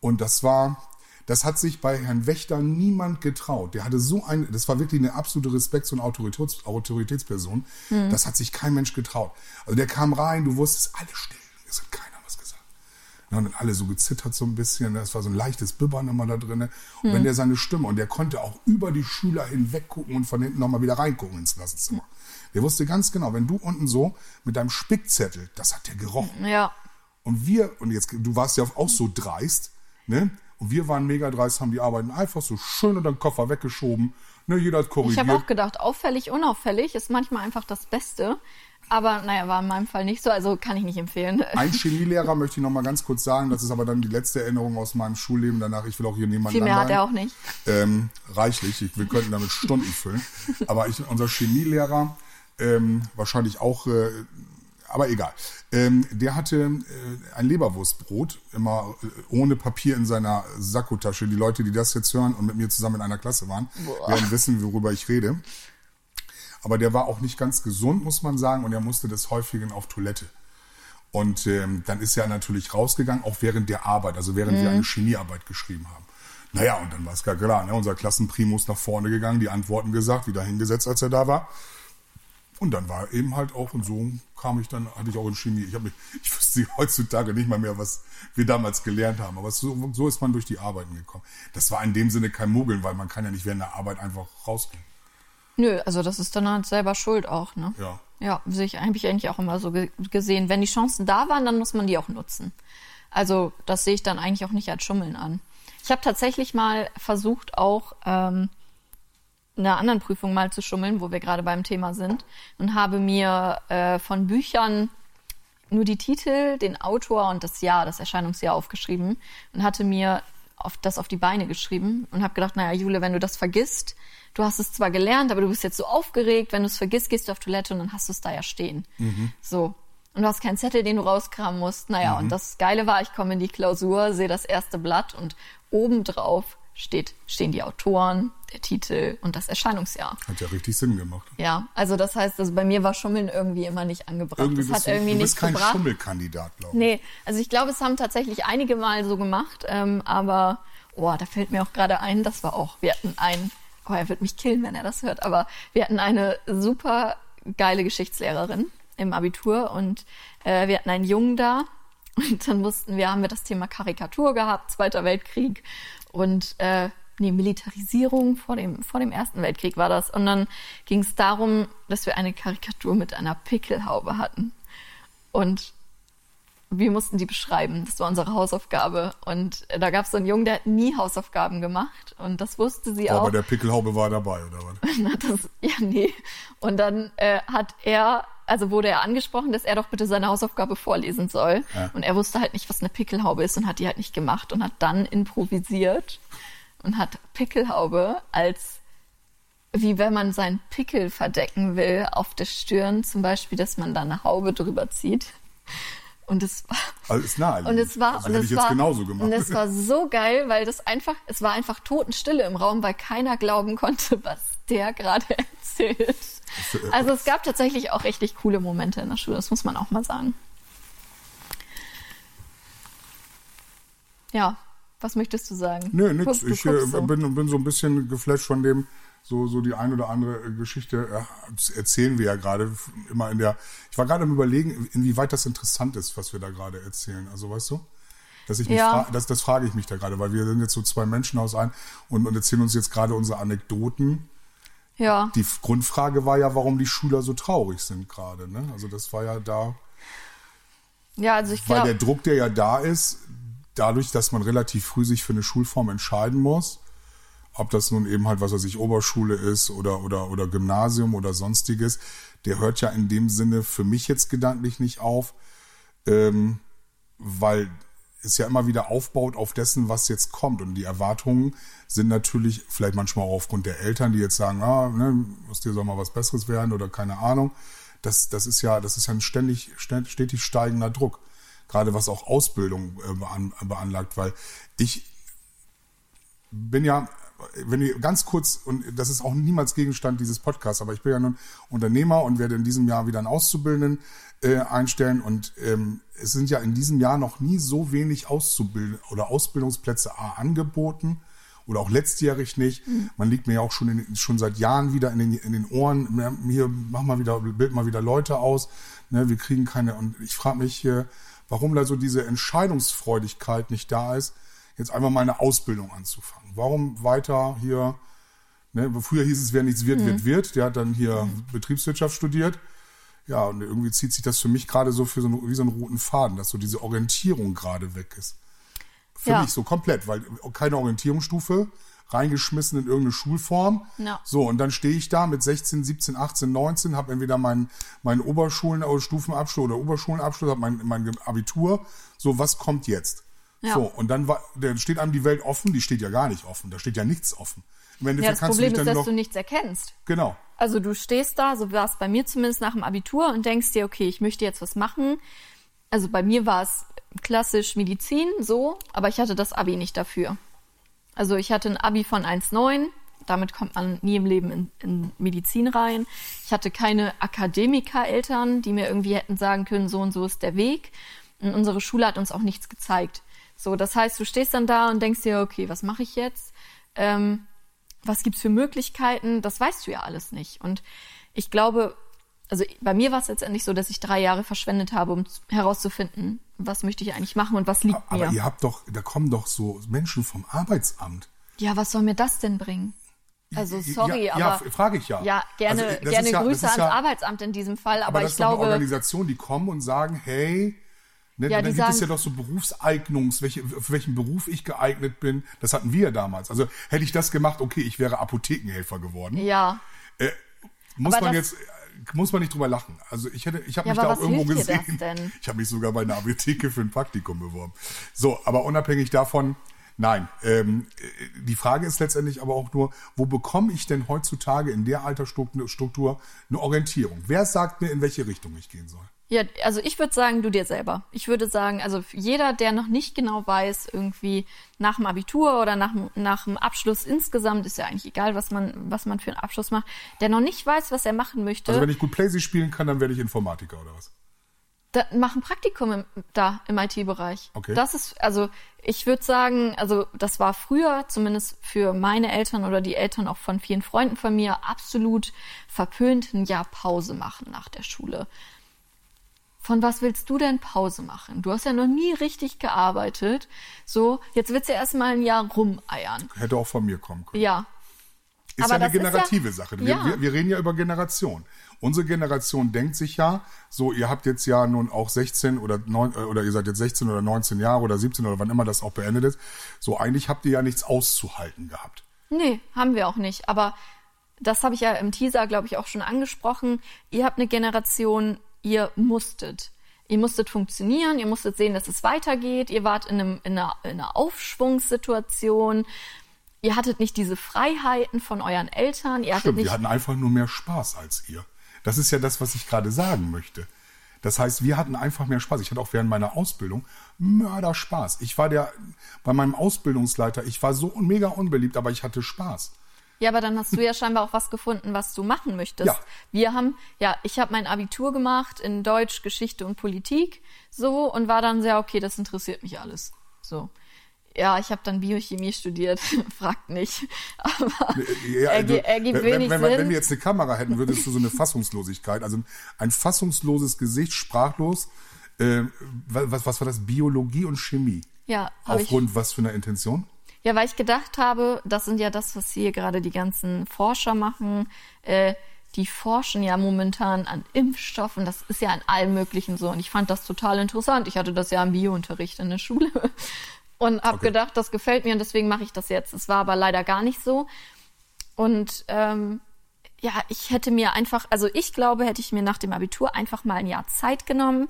C: und das war, das hat sich bei Herrn Wächter niemand getraut. Der hatte so ein, das war wirklich eine absolute Respekts- und Autoritäts, Autoritätsperson.
B: Hm.
C: Das hat sich kein Mensch getraut. Also der kam rein, du wusstest, alle still, es hat keiner was gesagt. Und dann alle so gezittert so ein bisschen. Das war so ein leichtes Bibbern immer da drin. Und wenn der seine Stimme, und der konnte auch über die Schüler hinweg gucken und von hinten nochmal wieder reingucken ins Klassenzimmer. Der wusste ganz genau, wenn du unten so mit deinem Spickzettel, das hat der gerochen.
B: Ja,
C: Und wir, und jetzt, du warst ja auch so dreist, ne? Und wir waren mega dreist, haben die Arbeiten einfach so schön unter den Koffer weggeschoben. Ne, jeder hat
B: ich
C: korrigiert.
B: habe auch gedacht, auffällig, unauffällig ist manchmal einfach das Beste. Aber naja, war in meinem Fall nicht so, also kann ich nicht empfehlen.
C: Ein Chemielehrer möchte ich noch mal ganz kurz sagen, das ist aber dann die letzte Erinnerung aus meinem Schulleben. Danach, ich will auch hier niemanden
B: Viel mehr hat er auch nicht.
C: Ähm, reichlich, ich, wir könnten damit Stunden füllen. Aber ich, unser Chemielehrer, ähm, wahrscheinlich auch, äh, aber egal, ähm, der hatte äh, ein Leberwurstbrot, immer äh, ohne Papier in seiner Sakkotasche. Die Leute, die das jetzt hören und mit mir zusammen in einer Klasse waren, werden wissen, worüber ich rede. Aber der war auch nicht ganz gesund, muss man sagen, und er musste des Häufigen auf Toilette. Und ähm, dann ist er natürlich rausgegangen, auch während der Arbeit, also während wir eine Chemiearbeit geschrieben haben. Naja, und dann war es gar klar, ne? unser Klassenprimus nach vorne gegangen, die Antworten gesagt, wieder hingesetzt, als er da war. Und dann war eben halt auch, und so kam ich dann, hatte ich auch in Chemie. Ich, mich, ich wüsste heutzutage nicht mal mehr, was wir damals gelernt haben. Aber so, so ist man durch die Arbeiten gekommen. Das war in dem Sinne kein Mogeln, weil man kann ja nicht während der Arbeit einfach rausgehen.
B: Nö, also das ist dann halt selber schuld auch, ne?
C: Ja.
B: Ja, sehe ich, habe ich eigentlich auch immer so ge gesehen. Wenn die Chancen da waren, dann muss man die auch nutzen. Also das sehe ich dann eigentlich auch nicht als Schummeln an. Ich habe tatsächlich mal versucht, auch ähm, einer anderen Prüfung mal zu schummeln, wo wir gerade beim Thema sind, und habe mir äh, von Büchern nur die Titel, den Autor und das Jahr, das Erscheinungsjahr aufgeschrieben und hatte mir auf, das auf die Beine geschrieben und habe gedacht, naja, Jule, wenn du das vergisst, du hast es zwar gelernt, aber du bist jetzt so aufgeregt, wenn du es vergisst, gehst du auf Toilette und dann hast du es da ja stehen. So. Und du hast keinen Zettel, den du rauskramen musst. Naja, und das Geile war, ich komme in die Klausur, sehe das erste Blatt und obendrauf steht, stehen die Autoren, der Titel und das Erscheinungsjahr.
C: Hat ja richtig Sinn gemacht.
B: Ja, also das heißt, also bei mir war Schummeln irgendwie immer nicht angebracht.
C: Irgendwie
B: das hat
C: du,
B: irgendwie
C: du bist kein
B: gebracht.
C: Schummelkandidat, glaube ich.
B: Nee, also ich glaube, es haben tatsächlich einige Mal so gemacht, ähm, aber oh, da fällt mir auch gerade ein, das war auch, wir hatten einen, oh, er wird mich killen, wenn er das hört, aber wir hatten eine super geile Geschichtslehrerin im Abitur und äh, wir hatten einen Jungen da und dann mussten wir, haben wir das Thema Karikatur gehabt, Zweiter Weltkrieg und äh, nee, Militarisierung vor dem, vor dem Ersten Weltkrieg war das. Und dann ging es darum, dass wir eine Karikatur mit einer Pickelhaube hatten. Und wir mussten die beschreiben. Das war unsere Hausaufgabe. Und da gab es so einen Jungen, der hat nie Hausaufgaben gemacht. Und das wusste sie
C: Aber
B: auch.
C: der Pickelhaube war dabei, oder was?
B: Das, ja, nee. Und dann äh, hat er, also wurde er angesprochen, dass er doch bitte seine Hausaufgabe vorlesen soll.
C: Ja.
B: Und er wusste halt nicht, was eine Pickelhaube ist und hat die halt nicht gemacht und hat dann improvisiert und hat Pickelhaube als wie wenn man seinen Pickel verdecken will auf der Stirn, zum Beispiel, dass man da eine Haube drüber zieht. Und es war,
C: Also ist naheliegend.
B: und es war,
C: also
B: und es war, und es war so geil, weil das einfach, es war einfach Totenstille im Raum, weil keiner glauben konnte, was der gerade erzählt. Also es gab tatsächlich auch richtig coole Momente in der Schule, das muss man auch mal sagen. Ja, was möchtest du sagen?
C: Nö, nix.
B: Du
C: ich äh,
B: guckst so.
C: bin, bin so ein bisschen geflasht von dem, so, so die ein oder andere äh, Geschichte ja, das erzählen wir ja gerade immer in der. Ich war gerade am überlegen, inwieweit das interessant ist, was wir da gerade erzählen. Also weißt du? Dass ich mich
B: Ja.
C: das, das frage ich mich da gerade, weil wir sind jetzt so zwei Menschen aus ein und, und erzählen uns jetzt gerade unsere Anekdoten.
B: Ja,
C: Die Grundfrage war ja, warum die Schüler so traurig sind gerade. Ne? Also das war ja da,
B: ja, also ich
C: weil der
B: glaube,
C: Druck, der ja da ist, dadurch, dass man relativ früh sich für eine Schulform entscheiden muss, ob das nun eben halt, was weiß ich, Oberschule ist oder, oder, oder Gymnasium oder sonstiges, der hört ja in dem Sinne für mich jetzt gedanklich nicht auf, ähm, weil es ja immer wieder aufbaut auf dessen, was jetzt kommt. Und die Erwartungen sind natürlich vielleicht manchmal auch aufgrund der Eltern, die jetzt sagen, ah, ne, aus dir soll mal was Besseres werden oder keine Ahnung. Das, das ist ja, das ist ja ein ständig, stä- stetig steigender Druck. Gerade was auch Ausbildung äh, bean, beanlagt, weil ich bin ja, wenn wir ganz kurz, und das ist auch niemals Gegenstand dieses Podcasts, aber ich bin ja nun Unternehmer und werde in diesem Jahr wieder einen Auszubildenden äh, einstellen. Und ähm, es sind ja in diesem Jahr noch nie so wenig Auszubilden oder Ausbildungsplätze A angeboten oder auch letztjährig nicht. Man liegt mir ja auch schon, in, schon seit Jahren wieder in den, in den Ohren, hier mach mal wieder, bild mal wieder Leute aus. Ne, wir kriegen keine, und ich frage mich, äh, warum da so diese Entscheidungsfreudigkeit nicht da ist, jetzt einfach mal eine Ausbildung anzufangen. Warum weiter hier, ne, früher hieß es, wer nichts wird, wird, wird. Der hat dann hier Betriebswirtschaft studiert. Ja, und irgendwie zieht sich das für mich gerade so für so einen, wie so einen roten Faden, dass so diese Orientierung gerade weg ist. Für
B: Ja.
C: mich so komplett, weil keine Orientierungsstufe, reingeschmissen in irgendeine Schulform.
B: Ja.
C: So, und dann stehe ich da mit 16, 17, 18, 19, habe entweder meinen meinen Oberschulen- oder Stufenabschluss oder Oberschulenabschluss, habe mein, mein Abitur. So, was kommt jetzt?
B: Ja.
C: So, und dann, war, dann steht einem die Welt offen, die steht ja gar nicht offen, da steht ja nichts offen. Im
B: ja,
C: Endeffekt
B: das
C: kannst
B: Problem
C: du
B: ist,
C: dich dann
B: dass
C: noch,
B: du nichts erkennst.
C: genau,
B: Also du stehst da, so war es bei mir zumindest nach dem Abitur und denkst dir, okay, ich möchte jetzt was machen. Also bei mir war es klassisch Medizin, so, aber ich hatte das Abi nicht dafür. Also ich hatte ein Abi von 1,9, damit kommt man nie im Leben in, in Medizin rein. Ich hatte keine Akademiker-Eltern, die mir irgendwie hätten sagen können, so und so ist der Weg. Und unsere Schule hat uns auch nichts gezeigt. So, das heißt, du stehst dann da und denkst dir, okay, was mache ich jetzt? Ähm, was gibt's für Möglichkeiten? Das weißt du ja alles nicht. Und ich glaube, also bei mir war es letztendlich so, dass ich drei Jahre verschwendet habe, um herauszufinden, was möchte ich eigentlich machen und was liegt
C: aber
B: mir.
C: ihr habt doch, da kommen doch so Menschen vom Arbeitsamt.
B: Ja, was soll mir das denn bringen? Also sorry,
C: ja, ja,
B: aber
C: frage ich ja.
B: ja, gerne,
C: Also,
B: gerne
C: ja-
B: Grüße ans
C: ja-
B: Arbeitsamt in diesem Fall, aber,
C: Aber das
B: ich
C: ist doch eine
B: glaube,
C: Organisation, die kommen und sagen, hey, ne,
B: Ja,
C: dann gibt es ja
B: sagen-
C: doch so Berufseignungs, welche, für welchen Beruf ich geeignet bin. Das hatten wir ja damals. Also hätte ich das gemacht, okay, ich wäre Apothekenhelfer geworden.
B: ja,
C: Muss
B: aber
C: man jetzt, muss man nicht drüber lachen. Also ich hätte, ich habe
B: Ja,
C: mich da auch irgendwo gesehen. Ich habe mich sogar bei einer Apotheke für ein Praktikum beworben. So, aber unabhängig davon, nein. Ähm, äh, die Frage ist letztendlich aber auch nur, wo bekomme ich denn heutzutage in der Altersstruktur eine Orientierung? Wer sagt mir, in welche Richtung ich gehen soll?
B: Ja, also ich würde sagen, du dir selber. Ich würde sagen, also jeder, der noch nicht genau weiß, irgendwie nach dem Abitur oder nach, dem- nach dem Abschluss insgesamt, ist ja eigentlich egal, was man, was man für einen Abschluss macht, der noch nicht weiß, was er machen möchte,
C: Also wenn ich gut Playsee spielen kann, dann werde ich Informatiker oder was?
B: da, mach ein Praktikum im, da im IT-Bereich.
C: Okay.
B: Das ist, also ich würde sagen, also das war früher, zumindest für meine Eltern oder die Eltern auch von vielen Freunden von mir, absolut verpönt, ein Jahr Pause machen nach der Schule. Von was willst du denn Pause machen? Du hast ja noch nie richtig gearbeitet. So, jetzt willst du erstmal ein Jahr rumeiern.
C: Hätte auch von mir kommen können.
B: Ja.
C: Ist
B: Aber
C: ja eine
B: ist ja-
C: generative Sache. Wir,
B: Ja.
C: wir, wir reden ja über Generation. Unsere Generation denkt sich ja, so ihr habt jetzt ja nun auch 16 oder 9, äh, oder ihr seid jetzt 16 oder 19 Jahre oder 17 oder wann immer das auch beendet ist. So eigentlich habt ihr ja nichts auszuhalten gehabt.
B: Nee, haben wir auch nicht. Aber das habe ich ja im Teaser, glaube ich, auch schon angesprochen. Ihr habt eine Generation, ihr musstet. Ihr musstet funktionieren, ihr musstet sehen, dass es weitergeht. Ihr wart in, einem, in, einer, in einer Aufschwungssituation. Ihr hattet nicht diese Freiheiten von euren Eltern. Ihr hattet
C: Stimmt,
B: nicht
C: wir hatten einfach nur mehr Spaß als ihr. Das ist ja das, was ich gerade sagen möchte. Das heißt, wir hatten einfach mehr Spaß. Ich hatte auch während meiner Ausbildung Mörderspaß. Ich war der, bei meinem Ausbildungsleiter, ich war so mega unbeliebt, aber ich hatte Spaß.
B: Ja, aber dann hast du ja scheinbar auch was gefunden, was du machen möchtest.
C: Ja.
B: Wir haben, ja, ich habe mein Abitur gemacht in Deutsch, Geschichte und Politik, so und war dann sehr okay, das interessiert mich alles. So. Ja, ich habe dann Biochemie studiert, fragt nicht. Aber
C: Ja, also,
B: ergi- ergibt
C: wenn,
B: wenig
C: wenn, wenn,
B: Sinn.
C: wenn wir jetzt eine Kamera hätten, würdest du so eine Fassungslosigkeit, also ein fassungsloses Gesicht, sprachlos. Äh, was, was war das? Biologie und Chemie.
B: ja, habe ich.
C: Aufgrund was für einer Intention?
B: Ja, weil ich gedacht habe, das sind ja das, was hier gerade die ganzen Forscher machen. Äh, die forschen ja momentan an Impfstoffen. Das ist ja an allem Möglichen so. Und ich fand das total interessant. Ich hatte das ja im Biounterricht in der Schule und habe
C: Okay.
B: gedacht, das gefällt mir und deswegen mache ich das jetzt. Es war aber leider gar nicht so. Und ähm, ja, ich hätte mir einfach, also ich glaube, hätte ich mir nach dem Abitur einfach mal ein Jahr Zeit genommen,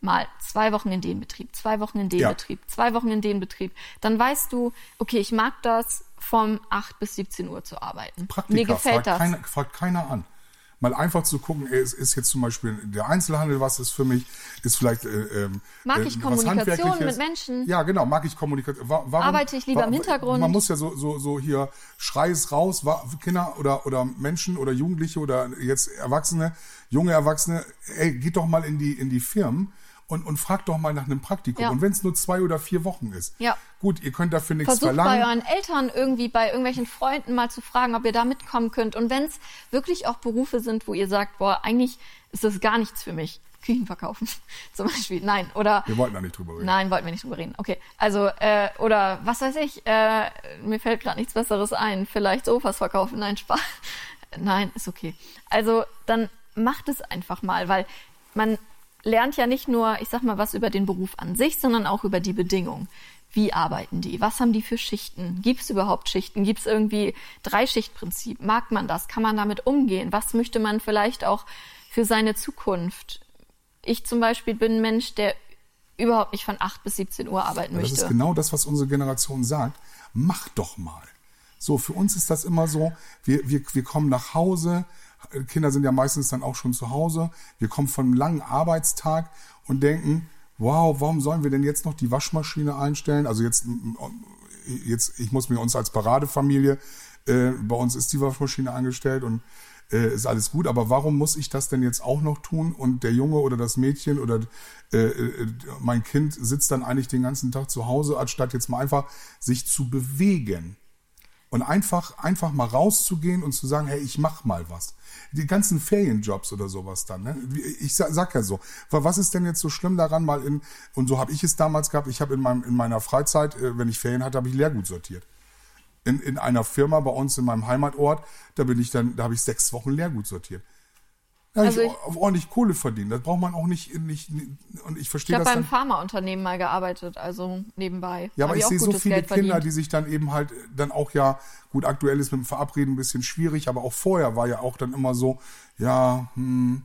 B: mal zwei Wochen in den Betrieb, zwei Wochen in den
C: Ja.
B: Betrieb, zwei Wochen in den Betrieb. Dann weißt du, okay, ich mag das, vom 8 bis 17 Uhr zu arbeiten.
C: Praktika,
B: Mir gefällt
C: fragt,
B: das.
C: Keiner, fragt keiner an. Mal einfach zu gucken, es ist jetzt zum Beispiel der Einzelhandel, was ist für mich, ist vielleicht. Äh, ähm,
B: Mag
C: äh,
B: ich Kommunikation mit Menschen?
C: Ja, genau, mag ich Kommunikation. Wa- Warum,
B: Arbeite ich lieber im Hintergrund?
C: Man muss ja so, so, so hier Schrei es raus, Kinder oder, oder Menschen oder Jugendliche oder jetzt Erwachsene, junge Erwachsene, ey, geht doch mal in die, in die Firmen. Und, und fragt doch mal nach einem Praktikum.
B: Ja.
C: Und wenn es nur zwei oder vier Wochen ist.
B: Ja.
C: Gut, ihr könnt dafür nichts
B: Versucht
C: verlangen.
B: bei euren Eltern irgendwie, bei irgendwelchen Freunden mal zu fragen, ob ihr da mitkommen könnt. Und wenn es wirklich auch Berufe sind, wo ihr sagt, boah, eigentlich ist das gar nichts für mich. Küchen verkaufen zum Beispiel. Nein. Oder
C: Wir wollten da nicht drüber reden.
B: Nein, wollten wir nicht drüber reden. Okay. Also, äh, oder was weiß ich, äh, mir fällt gerade nichts Besseres ein. Vielleicht Sofas verkaufen. Nein, Spaß. Nein, ist okay. Also, dann macht es einfach mal, weil man lernt ja nicht nur, ich sag mal, was über den Beruf an sich, sondern auch über die Bedingungen. Wie arbeiten die? Was haben die für Schichten? Gibt es überhaupt Schichten? Gibt es irgendwie Dreischichtprinzip? Mag man das? Kann man damit umgehen? Was möchte man vielleicht auch für seine Zukunft? Ich zum Beispiel bin ein Mensch, der überhaupt nicht von 8 bis 17 Uhr arbeiten
C: Das
B: möchte.
C: ist genau das, was unsere Generation sagt. Mach doch mal. So, für uns ist das immer so, wir, wir, wir kommen nach Hause, Kinder sind ja meistens dann auch schon zu Hause, wir kommen von einem langen Arbeitstag und denken, wow, warum sollen wir denn jetzt noch die Waschmaschine einstellen? Also jetzt, jetzt ich muss mir uns als Paradefamilie, äh, bei uns ist die Waschmaschine angestellt und äh, ist alles gut, aber warum muss ich das denn jetzt auch noch tun? Und der Junge oder das Mädchen oder äh, äh, mein Kind sitzt dann eigentlich den ganzen Tag zu Hause, anstatt jetzt mal einfach sich zu bewegen. Und einfach, einfach mal rauszugehen und zu sagen, hey, ich mach mal was. Die ganzen Ferienjobs oder sowas dann. Ne? Ich sag, sag ja so, wa- was ist denn jetzt so schlimm daran, mal in, und so habe ich es damals gehabt, ich habe in, meinem, in meiner Freizeit, äh, wenn ich Ferien hatte, habe ich Leergut sortiert in, in einer Firma bei uns in meinem Heimatort, da bin ich dann, da habe ich sechs Wochen Leergut sortiert. Habe
B: Also
C: ich,
B: ich-
C: auch ordentlich Kohle verdient. Das braucht man auch nicht, nicht, nicht und ich
B: ich
C: verstehe
B: habe
C: das
B: beim
C: dann.
B: Pharmaunternehmen mal gearbeitet, also nebenbei.
C: Ja, aber ich sehe so viele
B: Geld
C: Kinder,
B: verdient.
C: die sich dann eben halt dann auch ja, gut, aktuell ist mit dem Verabreden ein bisschen schwierig, aber auch vorher war ja auch dann immer so, ja, hm,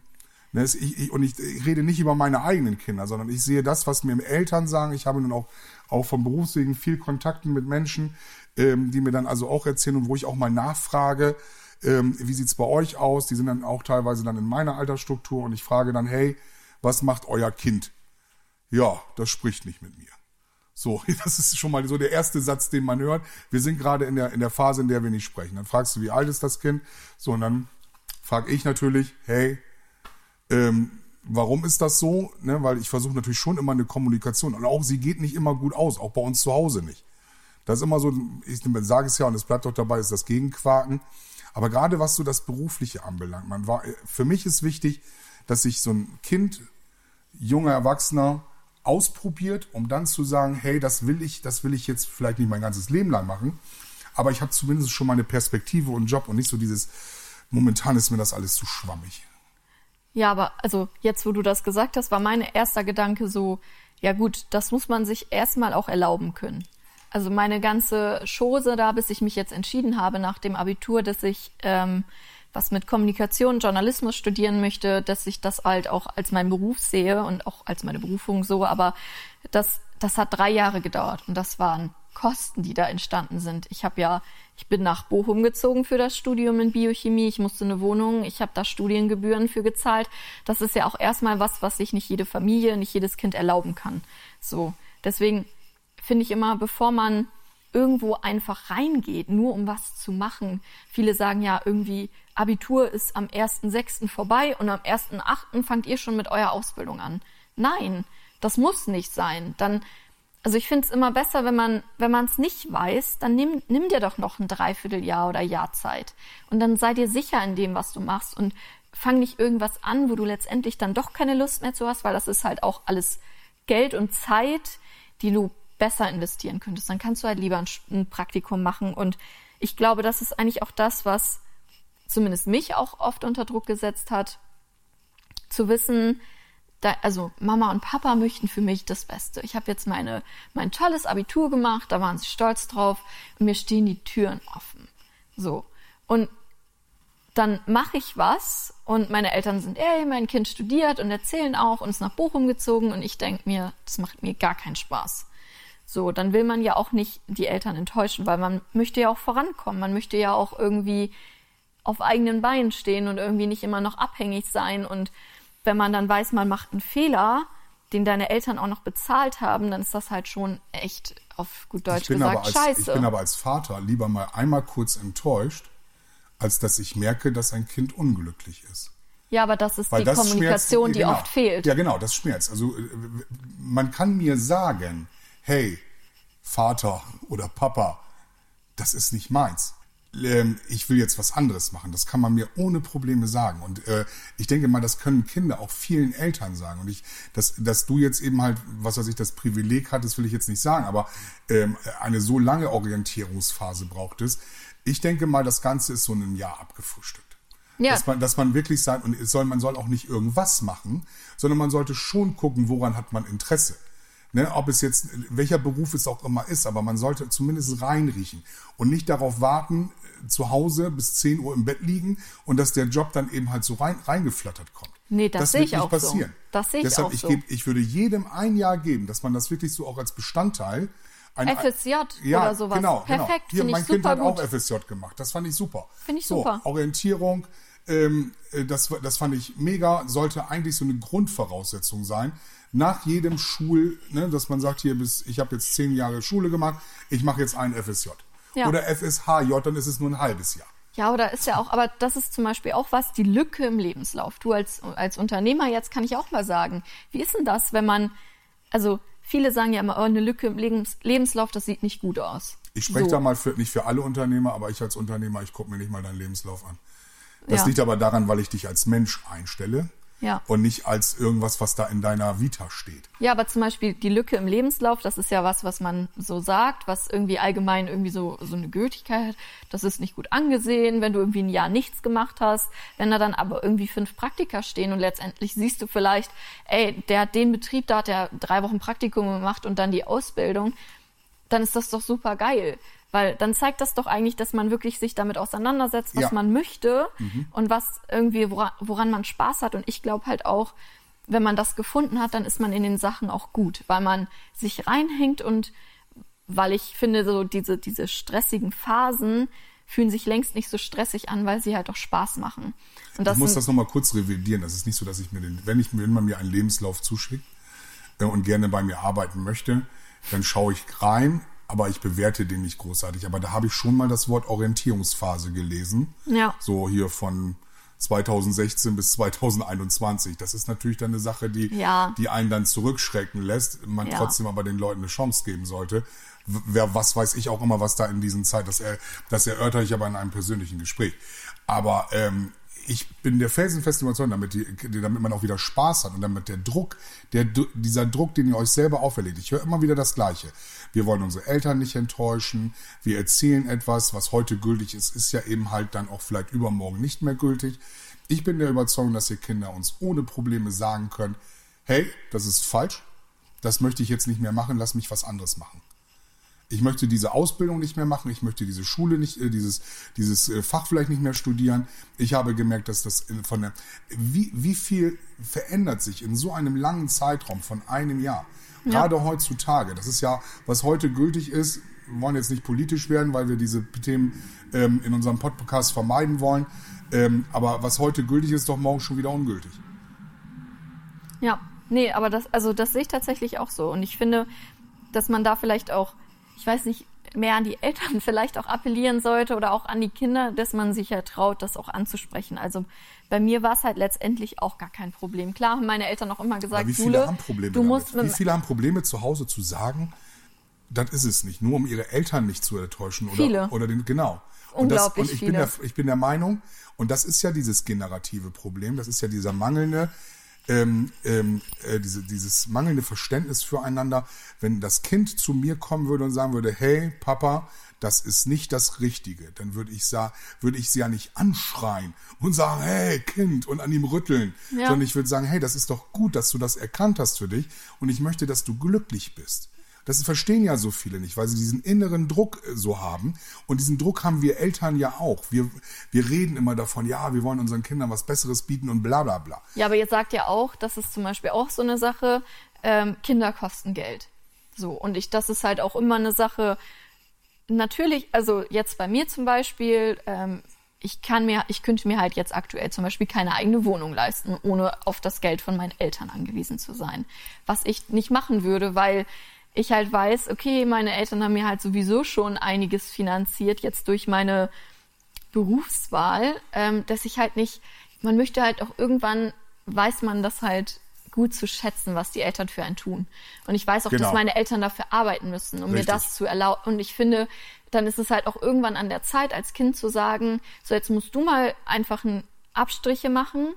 C: ne, ich, ich, und ich, ich rede nicht über meine eigenen Kinder, sondern ich sehe das, was mir Eltern sagen. Ich habe nun auch, auch vom Berufswegen viel Kontakten mit Menschen, ähm, die mir dann also auch erzählen und wo ich auch mal nachfrage, ähm, wie sieht's bei euch aus? Die sind dann auch teilweise dann in meiner Altersstruktur und ich frage dann, hey, was macht euer Kind? Ja, das spricht nicht mit mir. So, das ist schon mal so der erste Satz, den man hört. Wir sind gerade in der, in der Phase, in der wir nicht sprechen. Dann fragst du, wie alt ist das Kind? So, und dann frage ich natürlich, hey, ähm, warum ist das so? Ne, weil ich versuche natürlich schon immer eine Kommunikation. Und auch sie geht nicht immer gut aus, auch bei uns zu Hause nicht. Das ist immer so, ich sage es ja und es bleibt doch dabei, ist das Gegenquaken. Aber gerade was so das Berufliche anbelangt, man war, für mich ist wichtig, dass sich so ein Kind, junger Erwachsener ausprobiert, um dann zu sagen, hey, das will ich, das will ich jetzt vielleicht nicht mein ganzes Leben lang machen, aber ich habe zumindest schon mal eine Perspektive und einen Job und nicht so dieses, momentan ist mir das alles zu schwammig.
B: Ja, aber also jetzt, wo du das gesagt hast, war mein erster Gedanke so, ja gut, das muss man sich erstmal auch erlauben können. Also meine ganze Chose da, bis ich mich jetzt entschieden habe nach dem Abitur, dass ich ähm, was mit Kommunikation, Journalismus studieren möchte, dass ich das halt auch als meinen Beruf sehe und auch als meine Berufung so, aber das, das hat drei Jahre gedauert und das waren Kosten, die da entstanden sind. Ich habe ja, ich bin nach Bochum gezogen für das Studium in Biochemie. Ich musste eine Wohnung, ich habe da Studiengebühren für gezahlt. Das ist ja auch erstmal was, was sich nicht jede Familie, nicht jedes Kind erlauben kann. So, deswegen finde ich immer, bevor man irgendwo einfach reingeht, nur um was zu machen. Viele sagen ja irgendwie, Abitur ist am 1.6. vorbei und am 1.8. fangt ihr schon mit eurer Ausbildung an. Nein, das muss nicht sein. Dann, also ich finde es immer besser, wenn man, wenn man es nicht weiß, dann nimm, nimm dir doch noch ein Dreivierteljahr oder Jahr Zeit. Und dann sei dir sicher in dem, was du machst und fang nicht irgendwas an, wo du letztendlich dann doch keine Lust mehr zu hast, weil das ist halt auch alles Geld und Zeit, die du besser investieren könntest. Dann kannst du halt lieber ein, ein Praktikum machen. Und ich glaube, das ist eigentlich auch das, was zumindest mich auch oft unter Druck gesetzt hat, zu wissen, da, also Mama und Papa möchten für mich das Beste. Ich habe jetzt meine, mein tolles Abitur gemacht, da waren sie stolz drauf und mir stehen die Türen offen. So. Und dann mache ich was und meine Eltern sind, ey, mein Kind studiert und erzählen auch und ist nach Bochum gezogen und ich denke mir, das macht mir gar keinen Spaß. So, dann will man ja auch nicht die Eltern enttäuschen, weil man möchte ja auch vorankommen, man möchte ja auch irgendwie auf eigenen Beinen stehen und irgendwie nicht immer noch abhängig sein und wenn man dann weiß, man macht einen Fehler, den deine Eltern auch noch bezahlt haben, dann ist das halt schon echt auf gut Deutsch gesagt
C: als,
B: scheiße.
C: Ich bin aber als Vater lieber mal einmal kurz enttäuscht, als dass ich merke, dass ein Kind unglücklich ist.
B: Ja, aber das ist
C: Weil
B: die
C: das
B: Kommunikation,
C: schmerzt,
B: die
C: genau.
B: oft fehlt.
C: Ja, genau, das schmerzt. Also äh, man kann mir sagen, hey, Vater oder Papa, das ist nicht meins. Ähm, Ich will jetzt was anderes machen. Das kann man mir ohne Probleme sagen. Und äh, ich denke mal, das können Kinder auch vielen Eltern sagen. Und ich, dass, dass du jetzt eben halt, was weiß ich, das Privileg hattest, will ich jetzt nicht sagen, aber ähm, eine so lange Orientierungsphase brauchtest. Ich denke mal, das Ganze ist so in einem Jahr abgefrühstückt.
B: Ja.
C: Dass, man, dass man wirklich sagt, und soll, man soll auch nicht irgendwas machen, sondern man sollte schon gucken, woran hat man Interesse. Ne, ob es jetzt, welcher Beruf es auch immer ist, aber man sollte zumindest reinriechen und nicht darauf warten, äh, zu Hause bis 10 Uhr im Bett liegen und dass der Job dann eben halt so rein, reingeflattert kommt.
B: Nee, das sehe
C: wird
B: ich
C: nicht
B: auch so.
C: passieren.
B: Das sehe ich
C: Deshalb,
B: auch
C: ich,
B: so.
C: geb, ich würde jedem ein Jahr geben, dass man das wirklich so auch als Bestandteil ein,
B: FSJ
C: ja,
B: oder sowas.
C: Genau,
B: Perfekt,
C: genau. Hier, mein
B: ich
C: Kind
B: super
C: hat auch
B: gut.
C: FSJ gemacht. Das fand ich super.
B: Finde ich
C: so,
B: super.
C: Orientierung, ähm, äh, das, das fand ich mega, sollte eigentlich so eine Grundvoraussetzung sein. Nach jedem Schul, ne, dass man sagt, hier bis, ich habe jetzt zehn Jahre Schule gemacht, ich mache jetzt ein FSJ.
B: Ja.
C: Oder FSHJ, dann ist es nur ein halbes Jahr.
B: Ja, oder ist ja auch, aber das ist zum Beispiel auch was, die Lücke im Lebenslauf. Du als, als Unternehmer jetzt kann ich auch mal sagen, wie ist denn das, wenn man, also viele sagen ja immer, oh, eine Lücke im Lebens, Lebenslauf, das sieht nicht gut aus.
C: Ich spreche
B: So.
C: da mal für, nicht für alle Unternehmer, aber ich als Unternehmer, ich gucke mir nicht mal deinen Lebenslauf an. Das
B: Ja.
C: liegt aber daran, weil ich dich als Mensch einstelle
B: Ja.
C: und nicht als irgendwas, was da in deiner Vita steht.
B: Ja, aber zum Beispiel die Lücke im Lebenslauf, das ist ja was, was man so sagt, was irgendwie allgemein irgendwie so, so eine Gültigkeit hat. Das ist nicht gut angesehen, wenn du irgendwie ein Jahr nichts gemacht hast. Wenn da dann aber irgendwie fünf Praktika stehen und letztendlich siehst du vielleicht, ey, der hat den Betrieb, da hat er drei Wochen Praktikum gemacht und dann die Ausbildung, dann ist das doch super geil. Weil dann zeigt das doch eigentlich, dass man wirklich sich damit auseinandersetzt, was
C: Ja.
B: man möchte und was irgendwie, woran, woran man Spaß hat. Und ich glaube halt auch, wenn man das gefunden hat, dann ist man in den Sachen auch gut, weil man sich reinhängt und weil ich finde, so diese, diese stressigen Phasen fühlen sich längst nicht so stressig an, weil sie halt auch Spaß machen. Und das
C: ich muss das nochmal kurz revidieren. Das ist nicht so, dass ich mir den, wenn ich wenn man mir einen Lebenslauf zuschickt äh, und gerne bei mir arbeiten möchte, dann schaue ich rein, aber ich bewerte den nicht großartig. Aber da habe ich schon mal das Wort Orientierungsphase gelesen.
B: Ja.
C: So hier von 2016 bis 2021. Das ist natürlich dann eine Sache, die,
B: Ja.
C: die einen dann zurückschrecken lässt, man
B: Ja.
C: trotzdem aber den Leuten eine Chance geben sollte. Wer, was weiß ich auch immer, was da in diesen Zeit, das, er, das erörtere ich aber in einem persönlichen Gespräch. Aber ähm, ich bin der felsenfesten Überzeugung, damit, die, damit man auch wieder Spaß hat und damit der Druck, der, dieser Druck, den ihr euch selber auferlegt, ich höre immer wieder das Gleiche. Wir wollen unsere Eltern nicht enttäuschen, wir erzählen etwas, was heute gültig ist, ist ja eben halt dann auch vielleicht übermorgen nicht mehr gültig. Ich bin der Überzeugung, dass ihr Kinder uns ohne Probleme sagen können, hey, das ist falsch, das möchte ich jetzt nicht mehr machen, lass mich was anderes machen. Ich möchte diese Ausbildung nicht mehr machen, ich möchte diese Schule nicht, äh, dieses, dieses äh, Fach vielleicht nicht mehr studieren. Ich habe gemerkt, dass das von der, wie, wie viel verändert sich in so einem langen Zeitraum von einem Jahr? Gerade heutzutage. Das ist ja, was heute gültig ist, wir wollen jetzt nicht politisch werden, weil wir diese Themen ähm, in unserem Podcast vermeiden wollen. Ähm, aber was heute gültig ist, ist doch morgen schon wieder ungültig.
B: Ja, nee, aber das, also das sehe ich tatsächlich auch so. Und ich finde, dass man da vielleicht auch, ich weiß nicht, mehr an die Eltern vielleicht auch appellieren sollte oder auch an die Kinder, dass man sich ja traut, das auch anzusprechen. Also bei mir war es halt letztendlich auch gar kein Problem. Klar haben meine Eltern auch immer gesagt,
C: Aber wie viele
B: Jule,
C: haben Probleme
B: du
C: damit?
B: musst
C: Wie viele haben Probleme zu Hause zu sagen, das ist es nicht, nur um ihre Eltern nicht zu enttäuschen oder
B: Viele.
C: oder den genau.
B: Unglaublich
C: und das, und ich bin der ich bin der Meinung und das ist ja dieses generative Problem, das ist ja dieser mangelnde ähm, ähm, äh, diese, dieses mangelnde Verständnis füreinander, wenn das Kind zu mir kommen würde und sagen würde, hey Papa, das ist nicht das Richtige, dann würde ich würde ich sie ja nicht anschreien und sagen, hey Kind und an ihm rütteln,
B: Ja.
C: sondern ich würde sagen, hey, das ist doch gut, dass du das erkannt hast für dich und ich möchte, dass du glücklich bist. Das verstehen ja so viele nicht, weil sie diesen inneren Druck äh, so haben. Und diesen Druck haben wir Eltern ja auch. Wir, wir reden immer davon, ja, wir wollen unseren Kindern was Besseres bieten und bla bla bla.
B: Ja, aber jetzt sagt ja auch, das ist zum Beispiel auch so eine Sache, ähm, Kinder kosten Geld. So, und ich, das ist halt auch immer eine Sache, natürlich, also jetzt bei mir zum Beispiel, ähm, ich kann mir, ich könnte mir halt jetzt aktuell zum Beispiel keine eigene Wohnung leisten, ohne auf das Geld von meinen Eltern angewiesen zu sein. Was ich nicht machen würde, weil ich halt weiß, okay, meine Eltern haben mir halt sowieso schon einiges finanziert, jetzt durch meine Berufswahl, ähm, dass ich halt nicht, man möchte halt auch irgendwann, weiß man das halt gut zu schätzen, was die Eltern für einen tun. Und ich weiß auch,
C: Genau.
B: dass meine Eltern dafür arbeiten müssen, um mir
C: Richtig.
B: das zu erlauben. Und ich finde, dann ist es halt auch irgendwann an der Zeit, als Kind zu sagen, so jetzt musst du mal einfach ein Abstriche machen,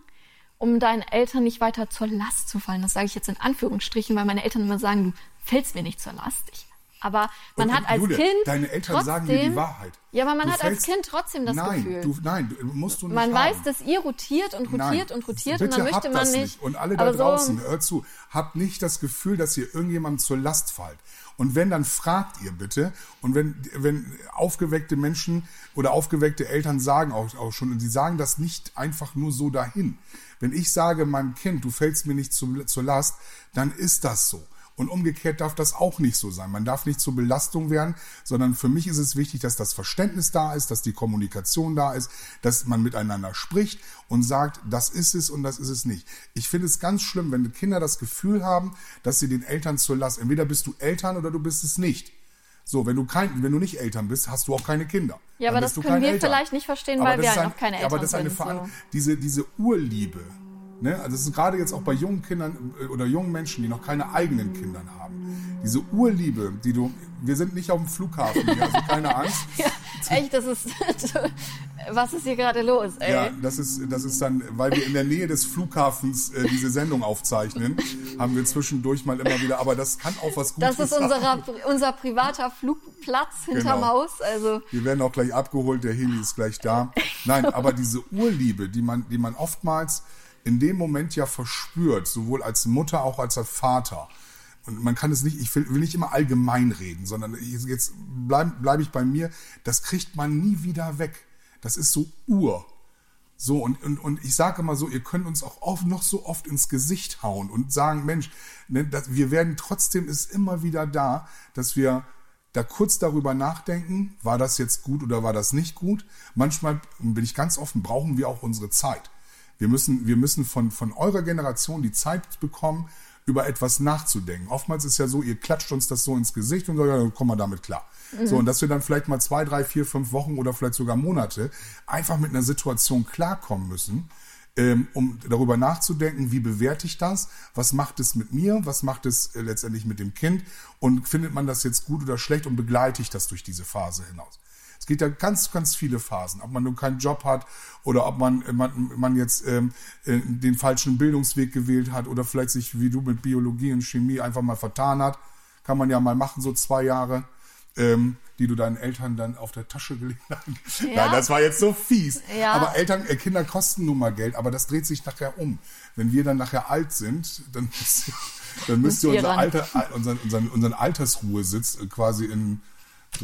B: um deinen Eltern nicht weiter zur Last zu fallen. Das sage ich jetzt in Anführungsstrichen, weil meine Eltern immer sagen, du fällst mir nicht zur Last. Ich, aber man
C: Und,
B: hat als
C: Jule,
B: Kind
C: deine Eltern
B: trotzdem,
C: sagen dir die Wahrheit.
B: Ja, aber man
C: Du
B: hat als
C: fällst-
B: Kind trotzdem das
C: nein,
B: Gefühl.
C: Du, nein, du, musst du nicht
B: man
C: haben.
B: weiß, dass ihr rotiert und rotiert
C: Nein,
B: und rotiert und dann möchte man nicht.
C: Und alle da
B: aber so-
C: draußen, hört zu, habt nicht das Gefühl, dass ihr irgendjemandem zur Last fallt. Und wenn, dann fragt ihr bitte. Und wenn, wenn aufgeweckte Menschen oder aufgeweckte Eltern sagen auch, auch schon, und die sagen das nicht einfach nur so dahin. Wenn ich sage meinem Kind, du fällst mir nicht zu, zur Last, dann ist das so. Und umgekehrt darf das auch nicht so sein. Man darf nicht zur Belastung werden, sondern für mich ist es wichtig, dass das Verständnis da ist, dass die Kommunikation da ist, dass man miteinander spricht und sagt, das ist es und das ist es nicht. Ich finde es ganz schlimm, wenn Kinder das Gefühl haben, dass sie den Eltern zur Last, entweder bist du Eltern oder du bist es nicht. So, wenn du kein, wenn du nicht Eltern bist, hast du auch keine Kinder.
B: Ja, aber das können wir
C: Eltern.
B: vielleicht nicht verstehen,
C: Aber
B: weil wir
C: ein-
B: noch keine
C: Aber
B: Eltern
C: das ist eine
B: sind, so.
C: diese, diese Urliebe. Ne? Also das ist gerade jetzt auch bei jungen Kindern äh, oder jungen Menschen, die noch keine eigenen Kinder haben. Diese Urliebe, die du, wir sind nicht auf dem Flughafen, hier, also keine Angst.
B: Ja, echt, das ist. was ist hier gerade los, ey?
C: Ja, das ist, das ist dann, weil wir in der Nähe des Flughafens äh, diese Sendung aufzeichnen, haben wir zwischendurch mal immer wieder, aber das kann auch was Gutes
B: das ist
C: sein.
B: unserer, unser privater Flugplatz hinterm
C: Genau.
B: Haus. Also
C: Wir werden auch gleich abgeholt, der Heli ist gleich da. Nein, aber diese Urliebe, die man, die man oftmals in dem Moment ja verspürt, sowohl als Mutter auch als als Vater. Und man kann es nicht, ich will, will nicht immer allgemein reden, sondern jetzt bleibe bleib ich bei mir, das kriegt man nie wieder weg. Das ist so Ur. So, und, und, und ich sage immer so, ihr könnt uns auch oft, noch so oft ins Gesicht hauen und sagen, Mensch, ne, das, wir werden trotzdem ist immer wieder da, dass wir da kurz darüber nachdenken, war das jetzt gut oder war das nicht gut. Manchmal, bin ich ganz offen, brauchen wir auch unsere Zeit. Wir müssen, wir müssen von, von eurer Generation die Zeit bekommen, über etwas nachzudenken. Oftmals ist ja so, ihr klatscht uns das so ins Gesicht und sagt, ja, dann kommen wir damit klar. So, und dass wir dann vielleicht mal zwei, drei, vier, fünf Wochen oder vielleicht sogar Monate einfach mit einer Situation klarkommen müssen, ähm, um darüber nachzudenken, wie bewerte ich das, was macht es mit mir, was macht es äh, letztendlich mit dem Kind und findet man das jetzt gut oder schlecht und begleite ich das durch diese Phase hinaus. Es gibt ja ganz, ganz viele Phasen, ob man nun keinen Job hat oder ob man, äh, man, man jetzt ähm, äh, den falschen Bildungsweg gewählt hat oder vielleicht sich wie du mit Biologie und Chemie einfach mal vertan hat. Kann man ja mal machen, so zwei Jahre, ähm, die du deinen Eltern dann auf der Tasche gelegt hast.
B: Ja.
C: Nein, das war jetzt so fies.
B: Ja.
C: Aber Eltern, äh, Kinder kosten nun mal Geld, aber das dreht sich nachher um. Wenn wir dann nachher alt sind, dann müsst ihr, dann müsst ihr unser. Alter, äh, unseren, unseren, unseren Altersruhesitz quasi in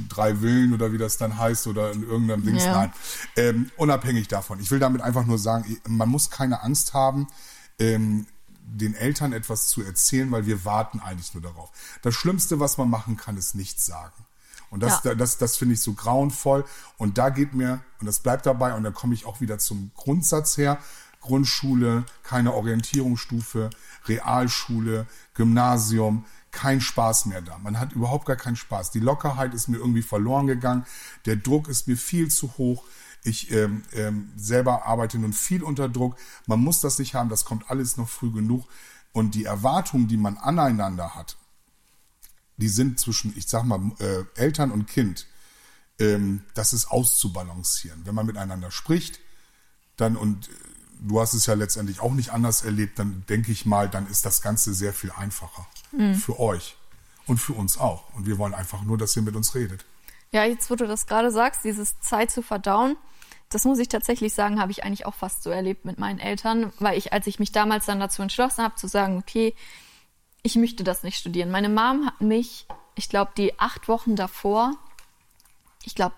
C: drei Villen oder wie das dann heißt oder in irgendeinem Dings.
B: Ja.
C: Nein. Ähm, unabhängig davon. Ich will damit einfach nur sagen, man muss keine Angst haben, ähm, den Eltern etwas zu erzählen, weil wir warten eigentlich nur darauf. Das Schlimmste, was man machen kann, ist nichts sagen. Und das,
B: Ja.
C: das, das finde ich so grauenvoll. Und da geht mir, und das bleibt dabei, und da komme ich auch wieder zum Grundsatz her, Grundschule, keine Orientierungsstufe, Realschule, Gymnasium, kein Spaß mehr da. Man hat überhaupt gar keinen Spaß. Die Lockerheit ist mir irgendwie verloren gegangen. Der Druck ist mir viel zu hoch. Ich ähm, ähm, selber arbeite nun viel unter Druck. Man muss das nicht haben. Das kommt alles noch früh genug. Und die Erwartungen, die man aneinander hat, die sind zwischen, ich sag mal, äh, Eltern und Kind, ähm, das ist auszubalancieren. Wenn man miteinander spricht, dann und äh, du hast es ja letztendlich auch nicht anders erlebt, dann denke ich mal, dann ist das Ganze sehr viel einfacher mhm. für euch und für uns auch. Und wir wollen einfach nur, dass ihr mit uns redet.
B: Ja, jetzt, wo du das gerade sagst, dieses Zeit zu verdauen, das muss ich tatsächlich sagen, habe ich eigentlich auch fast so erlebt mit meinen Eltern, weil ich, als ich mich damals dann dazu entschlossen habe, zu sagen, okay, ich möchte das nicht studieren. Meine Mom hat mich, ich glaube, die acht Wochen davor, ich glaube,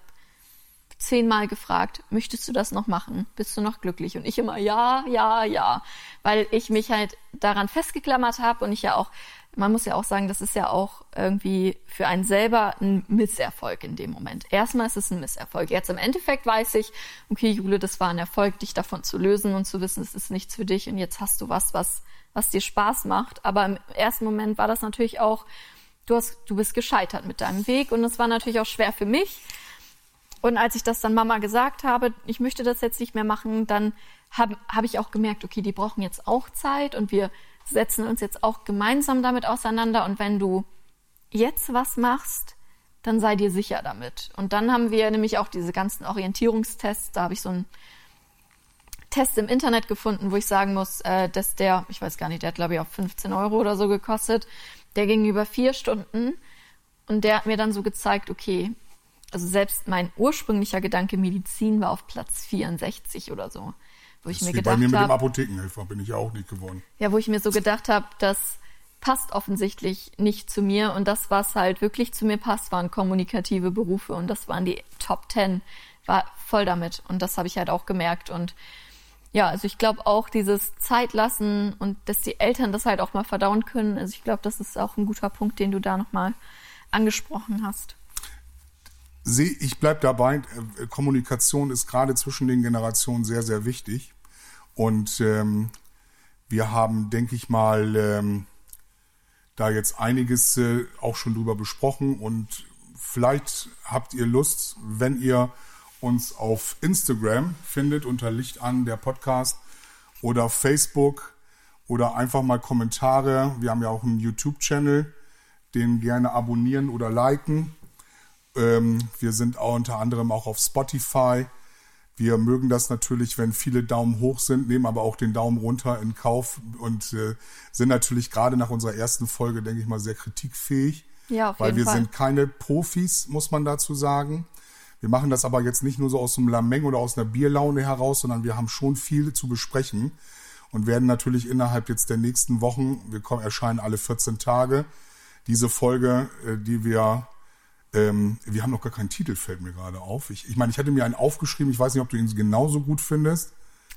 B: zehnmal gefragt, möchtest du das noch machen? Bist du noch glücklich? Und ich immer, ja, ja, ja, weil ich mich halt daran festgeklammert habe und ich ja auch, man muss ja auch sagen, das ist ja auch irgendwie für einen selber ein Misserfolg in dem Moment. Erstmal ist es ein Misserfolg. Jetzt im Endeffekt weiß ich, okay, Jule, das war ein Erfolg, dich davon zu lösen und zu wissen, es ist nichts für dich und jetzt hast du was, was, was dir Spaß macht. Aber im ersten Moment war das natürlich auch, du hast, du bist gescheitert mit deinem Weg und es war natürlich auch schwer für mich und als ich das dann Mama gesagt habe, ich möchte das jetzt nicht mehr machen, dann habe hab ich auch gemerkt, okay, die brauchen jetzt auch Zeit und wir setzen uns jetzt auch gemeinsam damit auseinander. Und wenn du jetzt was machst, dann sei dir sicher damit. Und dann haben wir nämlich auch diese ganzen Orientierungstests. Da habe ich so einen Test im Internet gefunden, wo ich sagen muss, äh, dass der, ich weiß gar nicht, der hat glaube ich auch 15 Euro oder so gekostet. Der ging über vier Stunden und der hat mir dann so gezeigt, okay, also selbst mein ursprünglicher Gedanke Medizin war auf Platz 64 oder so. Wo
C: das
B: ich mir
C: gedacht
B: bei
C: mir mit
B: hab,
C: dem Apothekenhelfer bin ich ja auch nicht geworden.
B: Ja, wo ich mir so gedacht habe, das passt offensichtlich nicht zu mir und das, was halt wirklich zu mir passt, waren kommunikative Berufe und das waren die Top Ten, war voll damit und das habe ich halt auch gemerkt und ja, also ich glaube auch dieses Zeitlassen und dass die Eltern das halt auch mal verdauen können. Also ich glaube, das ist auch ein guter Punkt, den du da nochmal angesprochen hast
C: ich bleibe dabei, äh, Kommunikation ist gerade zwischen den Generationen sehr, sehr wichtig. Und ähm, wir haben, denke ich mal, ähm, da jetzt einiges äh, auch schon drüber besprochen. Und vielleicht habt ihr Lust, wenn ihr uns auf Instagram findet unter Licht an, der Podcast, oder Facebook oder einfach mal Kommentare. Wir haben ja auch einen YouTube-Channel, den gerne abonnieren oder liken. Ähm, wir sind auch unter anderem auch auf Spotify. Wir mögen das natürlich, wenn viele Daumen hoch sind, nehmen aber auch den Daumen runter in Kauf und äh, sind natürlich gerade nach unserer ersten Folge, denke ich mal, sehr kritikfähig.
B: Ja, auf
C: weil
B: jeden
C: wir
B: Fall.
C: sind keine Profis, muss man dazu sagen. Wir machen das aber jetzt nicht nur so aus einem Lameng oder aus einer Bierlaune heraus, sondern wir haben schon viel zu besprechen und werden natürlich innerhalb jetzt der nächsten Wochen, wir kommen, erscheinen alle 14 Tage, diese Folge, äh, die wir ähm, wir haben noch gar keinen Titel, fällt mir gerade auf. Ich, ich meine, ich hatte mir einen aufgeschrieben, ich weiß nicht, ob du ihn genauso gut findest.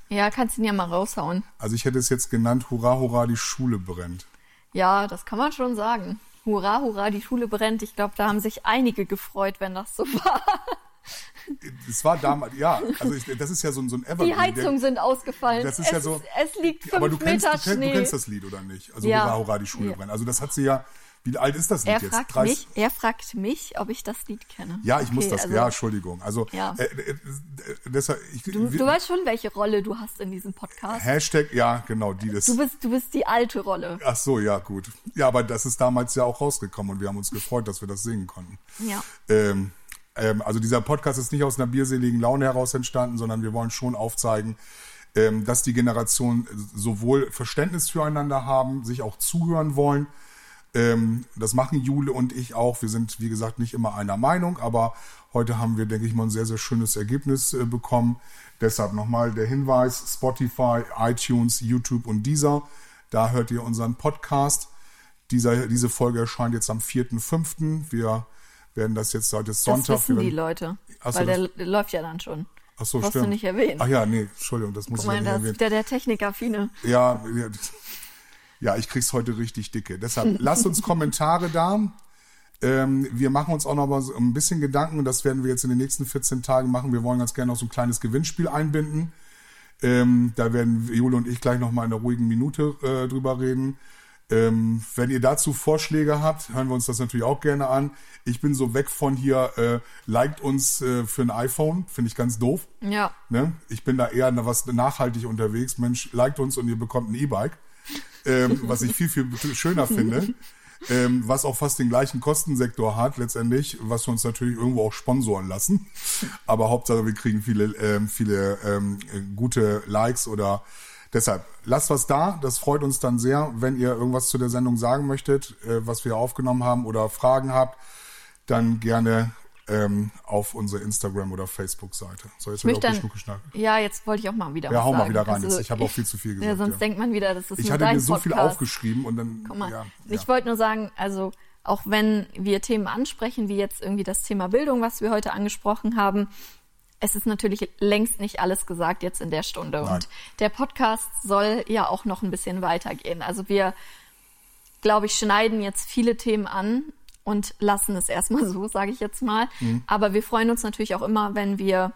B: Ja, kannst ihn ja mal raushauen.
C: Also ich hätte es jetzt genannt, Hurra, Hurra, die Schule brennt.
B: Ja, das kann man schon sagen. Hurra, hurra, die Schule brennt. Ich glaube, da haben sich einige gefreut, wenn das so war.
C: Es war damals, ja, also ich, das ist ja so, ein- so ein Evergreen.
B: Die Heizungen sind ausgefallen.
C: Das ist
B: es,
C: ja so-
B: es liegt fünf
C: Aber du kennst,
B: Meter
C: kennst,
B: Schnee.
C: du kennst das Lied, oder nicht? Also
B: Ja.
C: Hurra, Hurra, die Schule
B: Ja.
C: brennt. Also das hat sie ja, wie alt ist das Lied
B: er
C: jetzt?
B: fragt
C: 30
B: mich, er fragt mich, ob ich das Lied kenne.
C: Ja, ich muss
B: Okay,
C: das,
B: also
C: ja, Entschuldigung. Also,
B: Ja.
C: Äh, äh, äh, deshalb, ich,
B: Du,
C: wir-
B: du weißt schon, welche Rolle du hast in diesem Podcast.
C: Hashtag, ja, genau, die das.
B: Du bist, du bist die alte Rolle.
C: Ach so, ja, gut. Ja, aber das ist damals ja auch rausgekommen und wir haben uns gefreut, dass wir das singen konnten.
B: Ja.
C: Ähm, ähm, also dieser Podcast ist nicht aus einer bierseligen Laune heraus entstanden, sondern wir wollen schon aufzeigen, ähm, dass die Generationen sowohl Verständnis füreinander haben, sich auch zuhören wollen. Ähm, das machen Jule und ich auch. Wir sind, wie gesagt, nicht immer einer Meinung, aber heute haben wir, denke ich mal, ein sehr, sehr schönes Ergebnis äh, bekommen. Deshalb nochmal der Hinweis, Spotify, iTunes, YouTube und dieser. Da hört ihr unseren Podcast. Dieser, diese Folge erscheint jetzt am 4.5. Wir werden das jetzt seit jetzt Sonntag.
B: Das wissen die Leute.
C: Ach so,
B: weil der, der läuft ja dann schon.
C: Ach so,
B: Brauchst
C: stimmt.
B: du nicht erwähnen.
C: Ach ja, nee, Entschuldigung, das muss
B: Guck
C: ich
B: mal,
C: nicht
B: da ist
C: erwähnen.
B: wieder der Technikaffine.
C: Ja, ja, ja, ich krieg's heute richtig dicke. Deshalb lasst uns Kommentare da. Ähm, wir machen uns auch noch mal so ein bisschen Gedanken und das werden wir jetzt in den nächsten 14 Tagen machen. Wir wollen ganz gerne noch so ein kleines Gewinnspiel einbinden. Ähm, da werden Jule und ich gleich noch mal in einer ruhigen Minute äh, drüber reden. Ähm, wenn ihr dazu Vorschläge habt, hören wir uns das natürlich auch gerne an. Ich bin so weg von hier, äh, liked uns äh, für ein iPhone, finde ich ganz doof.
B: Ja.
C: Ne? Ich bin da eher was nachhaltig unterwegs. Mensch, liked uns und ihr bekommt ein E-Bike, ähm, was ich viel, viel schöner finde. Ähm, was auch fast den gleichen Kostensektor hat letztendlich, was wir uns natürlich irgendwo auch sponsoren lassen. Aber Hauptsache, wir kriegen viele, ähm, viele ähm, gute Likes oder deshalb lasst was da. Das freut uns dann sehr, wenn ihr irgendwas zu der Sendung sagen möchtet, äh, was wir aufgenommen haben oder Fragen habt, dann gerne ähm, auf unsere Instagram- oder Facebook-Seite. So, jetzt wird auch
B: dann,
C: geschnackt.
B: ja, jetzt wollte ich auch mal wieder
C: Ja, hau mal
B: sagen.
C: wieder rein.
B: Also
C: jetzt. Ich habe auch viel zu viel gesagt.
B: Ja, sonst
C: ja.
B: denkt man wieder, das ist
C: ich hatte mir so viel
B: Podcast.
C: aufgeschrieben und dann,
B: Guck mal,
C: ja,
B: ich
C: ja.
B: wollte nur sagen, also auch wenn wir Themen ansprechen, wie jetzt irgendwie das Thema Bildung, was wir heute angesprochen haben, es ist natürlich längst nicht alles gesagt jetzt in der Stunde.
C: Nein.
B: Und der Podcast soll ja auch noch ein bisschen weitergehen. Also wir, glaube ich, schneiden jetzt viele Themen an und lassen es erstmal so, sage ich jetzt mal.
C: Mhm.
B: Aber wir freuen uns natürlich auch immer, wenn wir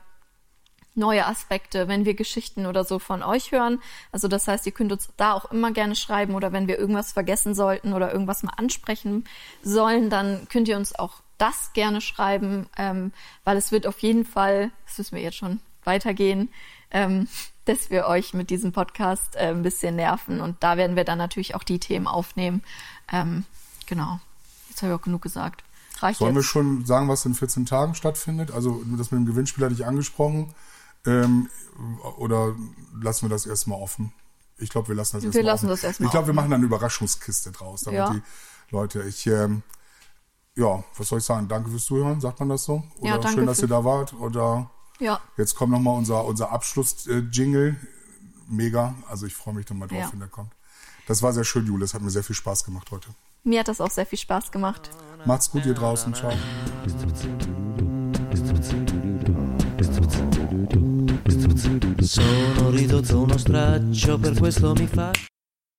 B: neue Aspekte, wenn wir Geschichten oder so von euch hören. Also das heißt, ihr könnt uns da auch immer gerne schreiben oder wenn wir irgendwas vergessen sollten oder irgendwas mal ansprechen sollen, dann könnt ihr uns auch das gerne schreiben, ähm, weil es wird auf jeden Fall, das müssen wir jetzt schon weitergehen, ähm, dass wir euch mit diesem Podcast äh, ein bisschen nerven und da werden wir dann natürlich auch die Themen aufnehmen. Ähm, genau. Jetzt habe ich auch genug gesagt. Reicht
C: Sollen wir
B: jetzt?
C: schon sagen, was in 14 Tagen stattfindet? Also das mit dem Gewinnspiel hatte ich angesprochen. Ähm, oder lassen wir das erstmal offen? Ich glaube, wir lassen das erstmal
B: lassen
C: offen.
B: das erstmal
C: Ich glaube, wir machen dann eine Überraschungskiste draus, damit
B: Ja.
C: die Leute, ich, ähm, ja, was soll ich sagen? Danke fürs Zuhören, sagt man das so? Oder
B: Ja, danke
C: schön, dass ihr da wart. Oder
B: Ja.
C: jetzt kommt nochmal unser, unser Abschluss-Jingle. Mega. Also ich freue mich dann mal drauf,
B: Ja.
C: wenn der kommt. Das war sehr schön, Jule. Es hat mir sehr viel Spaß gemacht heute.
B: Mir hat das auch sehr viel Spaß gemacht.
C: Macht's gut hier draußen. Ciao.
D: Sono ridotto uno straccio, per questo mi fa